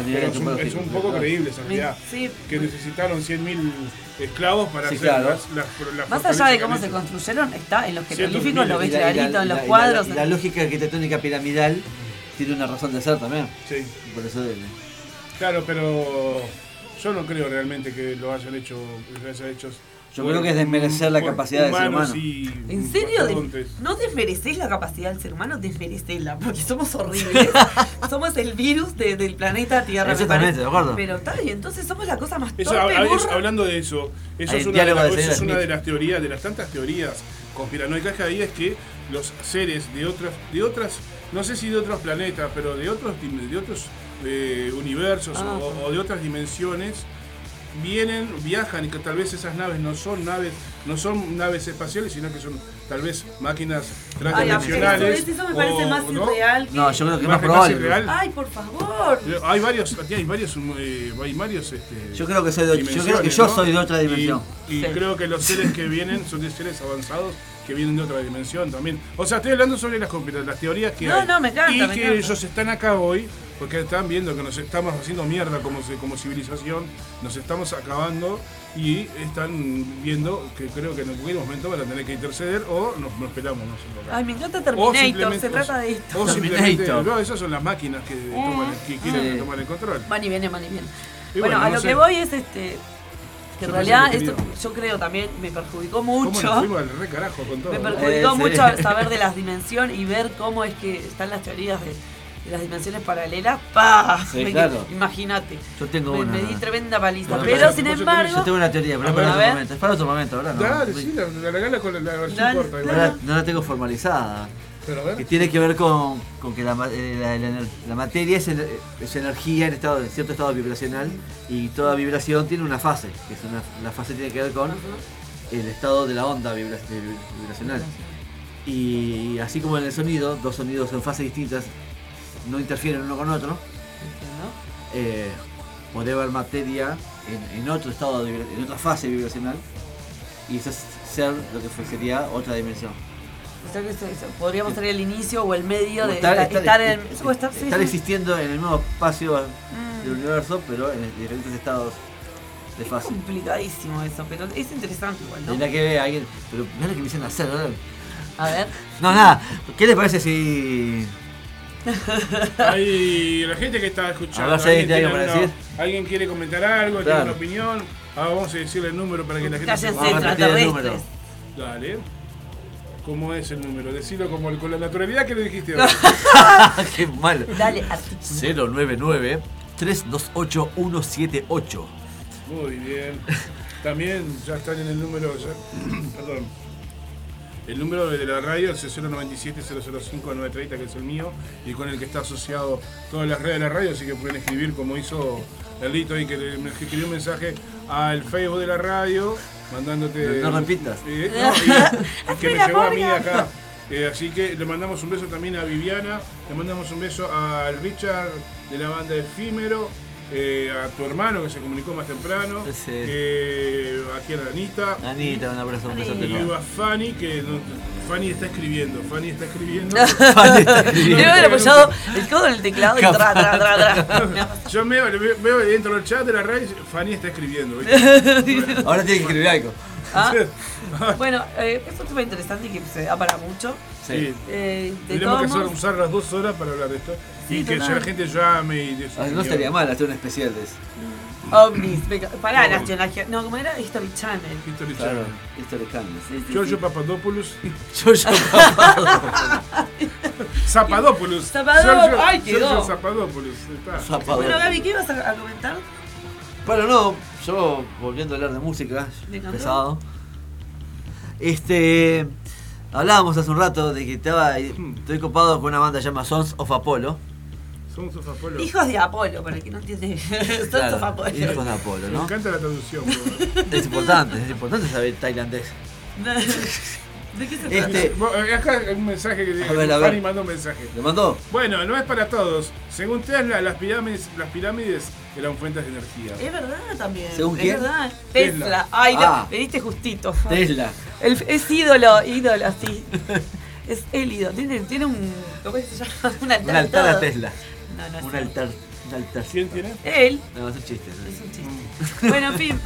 nivel pero es un, antropológico, es un poco creíble esa realidad. Sí. Que necesitaron 100.000 esclavos para Sí, hacer claro. las, las, las Más allá de cómo se construyeron, está en los jeroglíficos, lo ves clarito, en los la- y la- cuadros. Y la, lógica arquitectónica piramidal tiene una razón de ser también. Sí, Por eso eh, claro, pero yo no creo realmente que lo hayan hecho. que lo hayan hecho Yo por- creo que es desmerecer la capacidad del ser humano. y ¿En serio? De- no desmerecés la capacidad del ser humano, desmerecela, porque somos horribles. *laughs* somos el virus de- del planeta Tierra. me Exactamente, de acuerdo. Pero está bien, entonces somos la cosa más Eso, torpe, hab- eso- burra. hablando de eso, eso es, un una de, diálogo las- de eso es Sarah una de Smith. las teorías, de las tantas teorías conspiranoicas que hay, es que los seres de otras, de otras, no sé si de otros planetas, pero de otros, de otros eh, universos Ah. o, o de otras dimensiones, vienen, viajan y que tal vez esas naves no son naves, no son naves espaciales, sino que son tal vez máquinas Ay, a mí eso, transdimensionales. eso me parece o- más ¿no? irreal que... No, yo creo que es Más más probable. Ay, por favor. Hay varios, hay varios, eh, hay varios este, Yo creo que soy de- yo creo que dimensiones, yo ¿no? soy de otra dimensión. Y, Sí. creo que los seres que vienen son de seres avanzados que vienen de otra dimensión también. O sea, estoy hablando sobre las, las teorías que No, hay. no, me encanta, Y me que encanta. ellos están acá hoy porque están viendo que nos estamos haciendo mierda como, se- como civilización, nos estamos acabando y están viendo que creo que en cualquier momento van a tener que interceder o nos, nos pelamos nosotros. Ay, me encanta O Terminator, simplemente- se trata de esto. O simplemente, Terminator. no, esas son las máquinas que, toman, que quieren Sí. tomar el control. Van y viene, van y viene. Y bueno, bueno, a no lo sé. que voy es este que en Yo realidad esto, yo creo también me perjudicó ¿Cómo nos mucho. fuimos al re carajo con todo? Me no? perjudicó Eh, sí. mucho saber de las dimensiones y ver cómo es que están las teorías de las dimensiones paralelas. Claro. Imagínate. Yo tengo Me, una. me di tremenda paliza. Pero pero sin embargo. Yo tengo una teoría, pero es para otro momento. Es para otro momento, ahora no. Dale, sí, la, la regala con la, la versión Dale, corta. No igual. la, no la tengo formalizada. Pero a ver. Que tiene que ver con, con que la, eh, la- la ener- la materia es, ener- es energía en, estado, en cierto estado vibracional y toda vibración tiene una fase. Que es una, la fase tiene que ver con el estado de la onda vibracional. Y así como en el sonido, dos sonidos en fases distintas no interfieren uno con otro, eh, podría haber materia en, en otro estado, de en otra fase vibracional y eso es ser lo que sería otra dimensión. O sea que se- se- podríamos ser el inicio o el medio O de estar, estar, estar- estar en. o estar- sí, estar sí. existiendo en el mismo espacio Mm. del universo, pero en diferentes estados de Es fase. complicadísimo eso, pero es interesante igual, ¿no? Tendría que ver a alguien. Pero mirá lo que me dicen hacer, ¿verdad? A ver. No, nada. ¿Qué les parece si. *laughs* Hay la gente que está escuchando. Alguien tiene tiene algo para alguna- decir. ¿Alguien quiere comentar algo? ¿Tiene una opinión? Ah, vamos a decirle el número para que la gente Cállense, Vamos. Dale. ¿Cómo es el número? Decilo como el- con la naturalidad que lo dijiste ahora. *laughs* Qué malo. Dale, artículo. 099 328 178. Muy bien. También ya están en el número, ya- *clears throat* perdón, el número de la radio es el 097-005-930, que es el mío, y con el que está asociado todas las redes de la radio, así que pueden escribir como hizo Lito ahí, que le- me escribió un mensaje al Facebook de la radio, mandándote... No- no repitas. Eh, no, y- y *laughs* que me llegó a mí acá. Eh, así que le mandamos un beso también a Viviana, le mandamos un beso al Richard de la banda Efímero, eh, a tu hermano que se comunicó más temprano, Sí. eh, aquí a la Anita, Anita, un abrazo, un beso Ani. y a Fanny, que no- Fanny está escribiendo, Fanny está escribiendo. *laughs* Fanny está escribiendo. Apoyado el codo en el teclado y tra, tra, tra, tra. *laughs* Yo me veo, veo dentro del chat de la radio, Fanny está escribiendo. *laughs* Ahora tiene que escribir algo. Ah, Bueno, eh, es un tema interesante que se da para mucho. Sí. Eh, de Tendríamos que usar, modos, usar las dos horas para hablar de esto. Sí, y que total. la gente llame y de eso. Ah, No estaría mal hacer un especial de eso. ovnis, venga, pará, Ovnis. National No, como era History Channel. History Claro, Channel. History Channel. Sí, sí, Giorgio sí. Papadopoulos. *laughs* Yo, yo, *laughs* Zapadopoulos. Zapadop- Giorgio- ay, quedó. Giorgio Zapadopoulos. Está. Zapador. Bueno, Gaby, ¿qué ibas a, a comentar? Bueno, no, yo volviendo a hablar de música, pesado. Este. Hablábamos hace un rato de que estaba. Estoy copado con una banda llamada Sons of Apollo. Sons of Apollo. Hijos de Apolo, para el que no entiende. *laughs* Sons Claro, of Apollo. Hijos de Apolo, Me ¿no? encanta la traducción. bro. Es importante, es importante saber tailandés. *laughs* ¿De qué se trata? Este- Acá hay un mensaje que A ver, a ver. Fanny mandó un mensaje. ¿Le mandó? Bueno, no es para todos. Según Tesla, las pirámides, las pirámides eran fuentes de energía. Es verdad también. ¿Según es quién? verdad. Tesla. Tesla. Ay, no, Ah. le diste justito. Tesla. El- es ídolo, ídolo, sí. Es el ídolo. Tiene, tiene un. ¿Cómo es que se llama? *laughs* Un altar. Un altar a Tesla. No, no es Un altar. ¿Quién tiene? Él. No, es un chiste. ¿no? Es un chiste. *laughs* Bueno, en fin.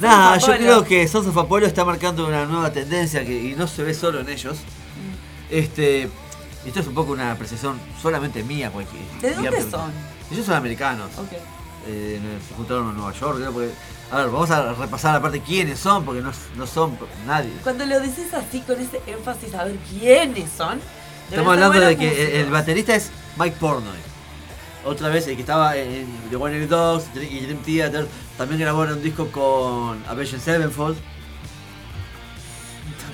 Nada, yo creo que Sons of Apollo está marcando una nueva tendencia que, y no se ve solo en ellos. Este, esto es un poco una apreciación solamente mía. Porque, ¿De dónde digamos, son? Ellos son americanos. Ok. eh, se juntaron en Nueva York. creo, porque- a ver, vamos a repasar aparte quiénes son, porque no, no son nadie. Cuando lo decís así, con ese énfasis a ver quiénes son. Estamos hablando de que el, baterista es Mike Pornoy. Otra vez, el que estaba en The One Dogs y Dream Theater. También grabaron un disco con Avenged Sevenfold.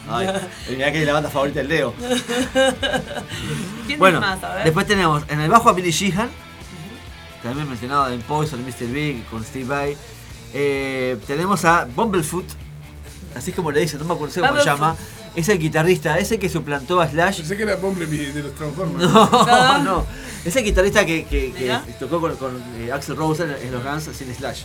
Ay, *laughs* mirá que es la banda favorita del Leo. *laughs* ¿Quién Bueno, más? A ver. después tenemos en el bajo a Billy Sheehan, también mencionado en Poison, Mr. Big, con Steve Vai. Eh, tenemos a Bumblefoot, así como le dicen, no me acuerdo cómo se llama. Es el guitarrista, ese que suplantó a Slash. Pensé que era Bumblebee de los Transformers. No, No. no. Es el guitarrista que, que- que Mirá. tocó con, con, eh, Axel Rose en, en los Guns sin Slash,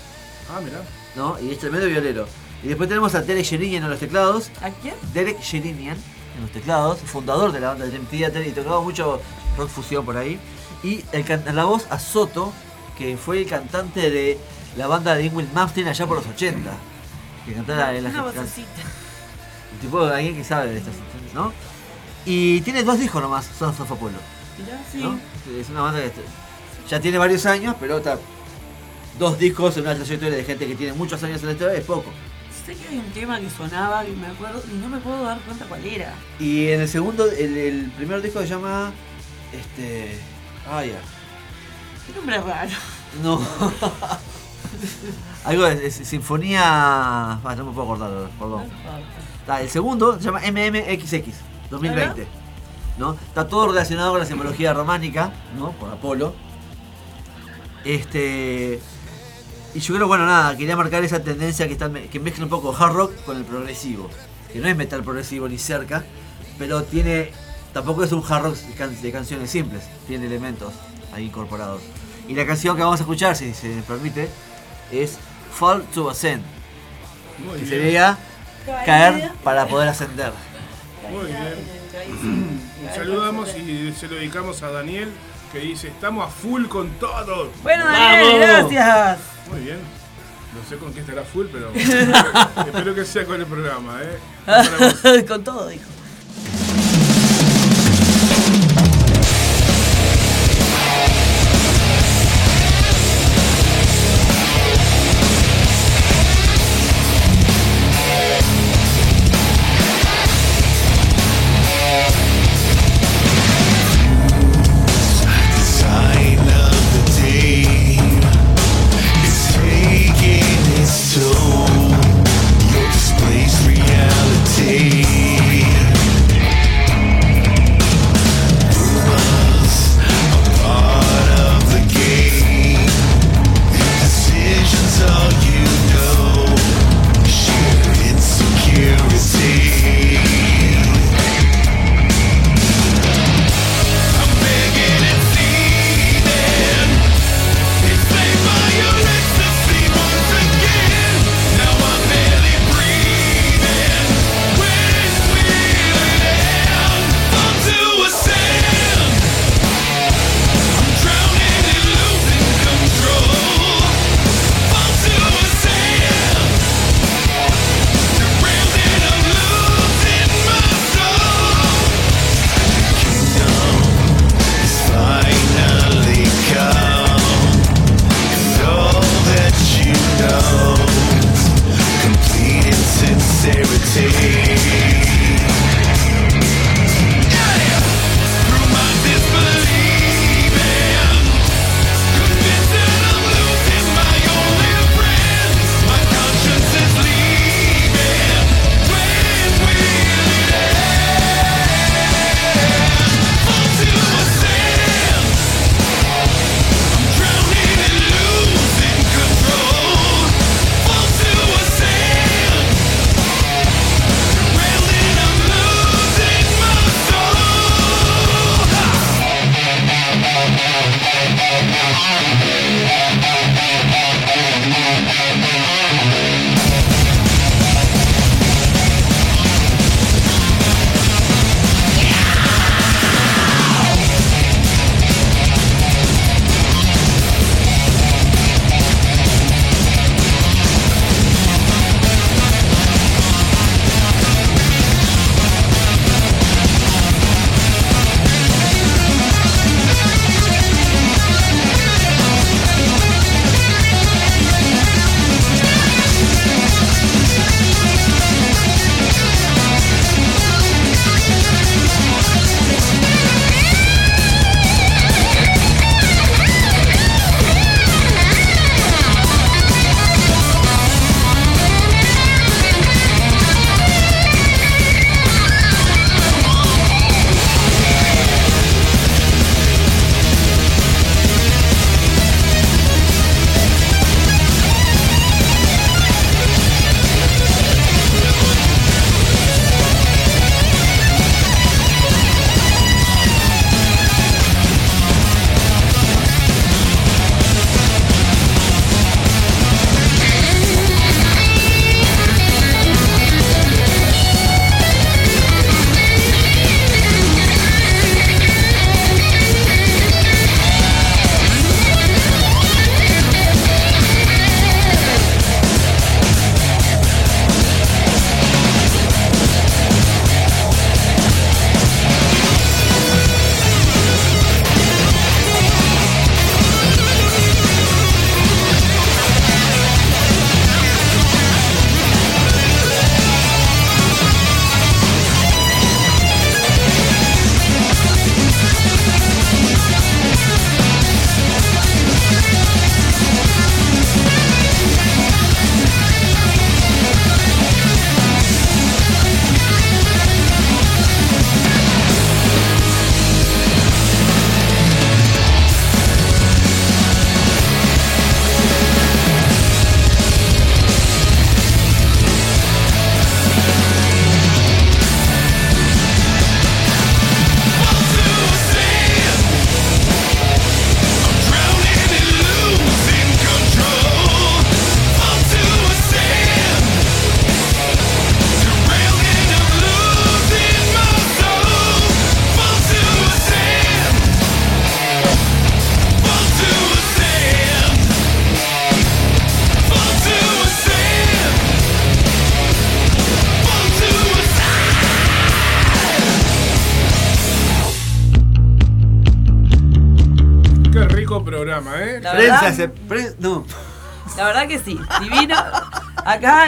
Ah, mirá. ¿no? Y es tremendo violero. Y después tenemos a Derek Sherinian en los teclados. ¿A quién? Derek Sherinian en los teclados, fundador de la banda de Dream Theater y tocaba mucho rock fusión por ahí. Y el la voz a Soto, que fue el cantante de la banda de Ingrid Malmsteen allá por los 80. Que cantaba en las can- tipo alguien que sabe de estas cuestiones, ¿no? Y tiene dos discos nomás, Sons of Apollo. Sí. ¿no? Es una banda que este- ya tiene varios años, pero está dos discos en una trayectoria de gente que tiene muchos años en la historia es poco. Sé que hay un tema que sonaba, que me acuerdo, y no me puedo dar cuenta cuál era. Y en el segundo, el, el primer disco se llama. Este. Ah, ya. Qué nombre raro. No. *laughs* Algo de, de Sinfonía. Ah, no me puedo acordar, perdón. Está, el segundo se llama MMXX 2020. ¿no? Está todo relacionado con la simbología románica, ¿no? Por Apolo. Este. Y yo creo, bueno, nada, quería marcar esa tendencia que, está, que mezcla un poco hard rock con el progresivo. Que no es metal progresivo ni cerca, pero tiene. Tampoco es un hard rock de, can- de canciones simples, tiene elementos ahí incorporados. Y la canción que vamos a escuchar, si se me permite, es Fall to Ascend, Muy que bien. sería caer para poder ascender. Muy bien. *clears throat* Saludamos y se lo dedicamos a Daniel que dice, estamos a full con todo. Bueno, Daniel, ¡Vamos! gracias. Muy bien. No sé con qué estará full, pero *laughs* espero que sea con el programa, ¿eh? *laughs* Con todo, dijo.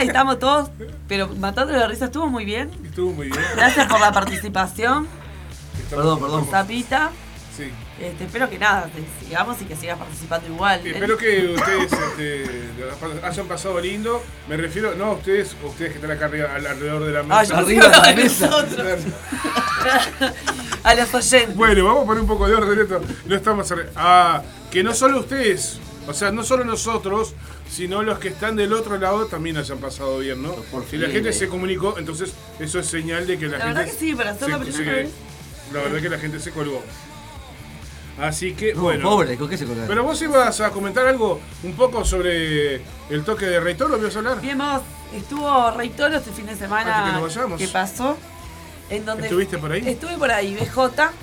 Estamos todos, pero matando la risa estuvo muy bien. Estuvo muy bien. Gracias por la participación, Estamos- Perdón, perdón. estamos- Zapita. Sí. Este, espero que nada, te sigamos y que sigas participando igual. Espero que ustedes este, hayan pasado lindo. Me refiero, no a ustedes, a ustedes que están acá arriba, al- alrededor de la mesa. yo Arriba de la mesa. nosotros. *laughs* A los oyentes. Bueno, vamos a poner un poco de orden esto. No estamos arre- ah, que no solo ustedes, o sea, no solo nosotros, sino los que están del otro lado también hayan pasado bien, ¿no? Por Si la gente eh. se comunicó, entonces eso es señal de que la, La gente. verdad que sí, para ser la primera vez. La verdad que la gente se colgó. Así que, No, bueno. pobre, ¿con qué se colgaron? Pero vos ibas a comentar algo un poco sobre el toque de Rey Toro, ¿lo ibas a hablar? Bien, vos, estuvo Rey Toro este fin de Antes semana que nos vayamos. que pasó. En donde ¿Estuviste por ahí? Estuve por ahí, BJ,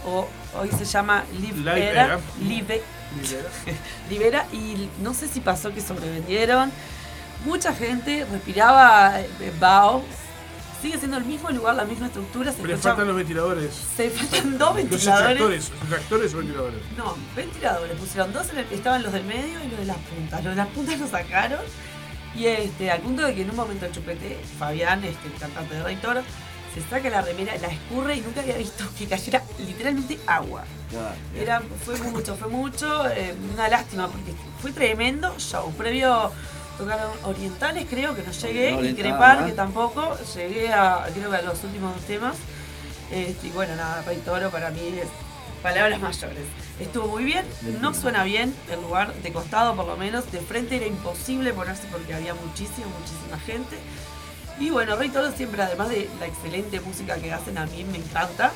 o hoy se llama Live, Era, Era. Live, *laughs* Libera, y no sé si pasó que sobrevendieron. Mucha gente respiraba eh, Bao. Sigue siendo el mismo lugar, la misma estructura. Se, Pero escucha- faltan los ventiladores. se faltan dos Los ventiladores. extractores, extractores o ventiladores. No, ventiladores. Pusieron dos, en el- estaban los del medio y los de las puntas. Los de las puntas los sacaron. Y este, al punto de que en un momento el chupete, Fabián, este, el cantante de Rey Toro, se saca la remera, la escurre y nunca había visto que cayera literalmente agua. Era, fue mucho, fue mucho. eh, una lástima porque fue tremendo show. Previo tocaron orientales, creo que no llegué. Y Crepar, que tampoco. Llegué a, creo que a los últimos dos temas. Este, y bueno, nada, Rey Toro para mí es palabras mayores. Estuvo muy bien, no suena bien el lugar, de costado por lo menos. De frente era imposible ponerse porque había muchísima, muchísima gente. Y bueno, Rey Toro siempre, además de la excelente música que hacen, a mí me encanta.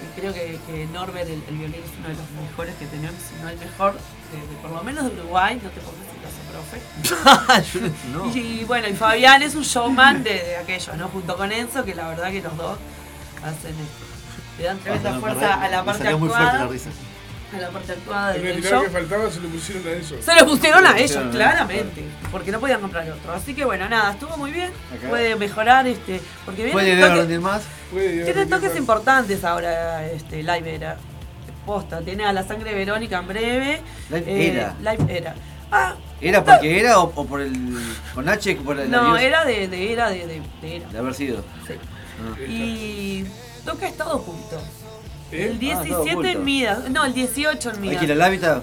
Y creo que, que Norbert, el, el violín, es uno de los mejores que tenemos, si no el mejor, de- de- por lo menos de Uruguay, no te pongas profe. *laughs* no. Y bueno, y Fabián es un showman de, de aquellos, ¿no? Junto con Enzo, que la verdad que los dos hacen esto. Le dan tremenda Ah, no, fuerza a la parte salió A la parte actuada El del, del show. que faltaba se lo pusieron a eso. Se lo pusieron a ellos, claramente. Porque no podían comprar otro. Así que bueno, nada, estuvo muy bien. Acá. Puede mejorar este. Porque viene ¿Puede el llegar a toque- rendir más? Tiene toques importantes ahora, este, Live Era. Posta, tiene a la sangre Verónica en breve. Live Era. Live Era. Ah, ¿Era porque era o, o por el. con H por el. No, era de, de era de, de, de era. De haber sido. Sí. Ah. Y toca Estado Oculto. ¿Eh? El Ah, Estado 17 Oculto. en Midas. No, el 18 en Hay Midas. que ir al hábitat.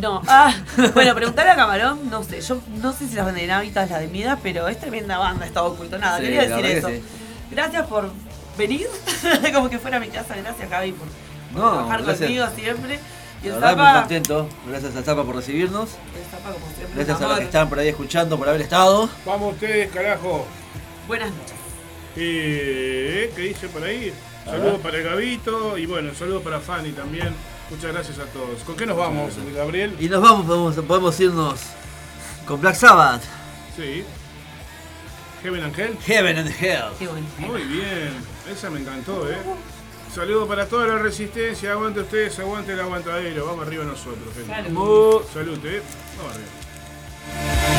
No, ah, *laughs* bueno, preguntarle a Camarón, no sé, yo no sé si las venden hábitats las de Midas, pero es tremenda banda, Estado Oculto. Nada, Sí, quería la decir eso. verdad que sí. Gracias por venir, *laughs* como que fuera mi casa, gracias Javi por, por No, trabajar gracias. conmigo siempre. Y La el verdad, muy contento. Gracias a Zapa por recibirnos. el Zapa como siempre. Gracias un a los amor. que están por ahí escuchando por haber estado. Vamos ustedes, carajo. Buenas noches. Eh, ¿Qué dice por ahí? Saludos para el Gabito y bueno, saludos para Fanny también. Muchas gracias a todos. ¿Con qué nos vamos, Gabriel? Y nos vamos, podemos, podemos irnos con Black Sabbath. Sí. Heaven Angel. Heaven and Hell. Muy bien, esa me encantó, ¿eh? Saludos para toda la resistencia, aguante ustedes, aguante el aguantadero, vamos arriba nosotros, gente. Salud. Salud, ¿eh? Vamos arriba.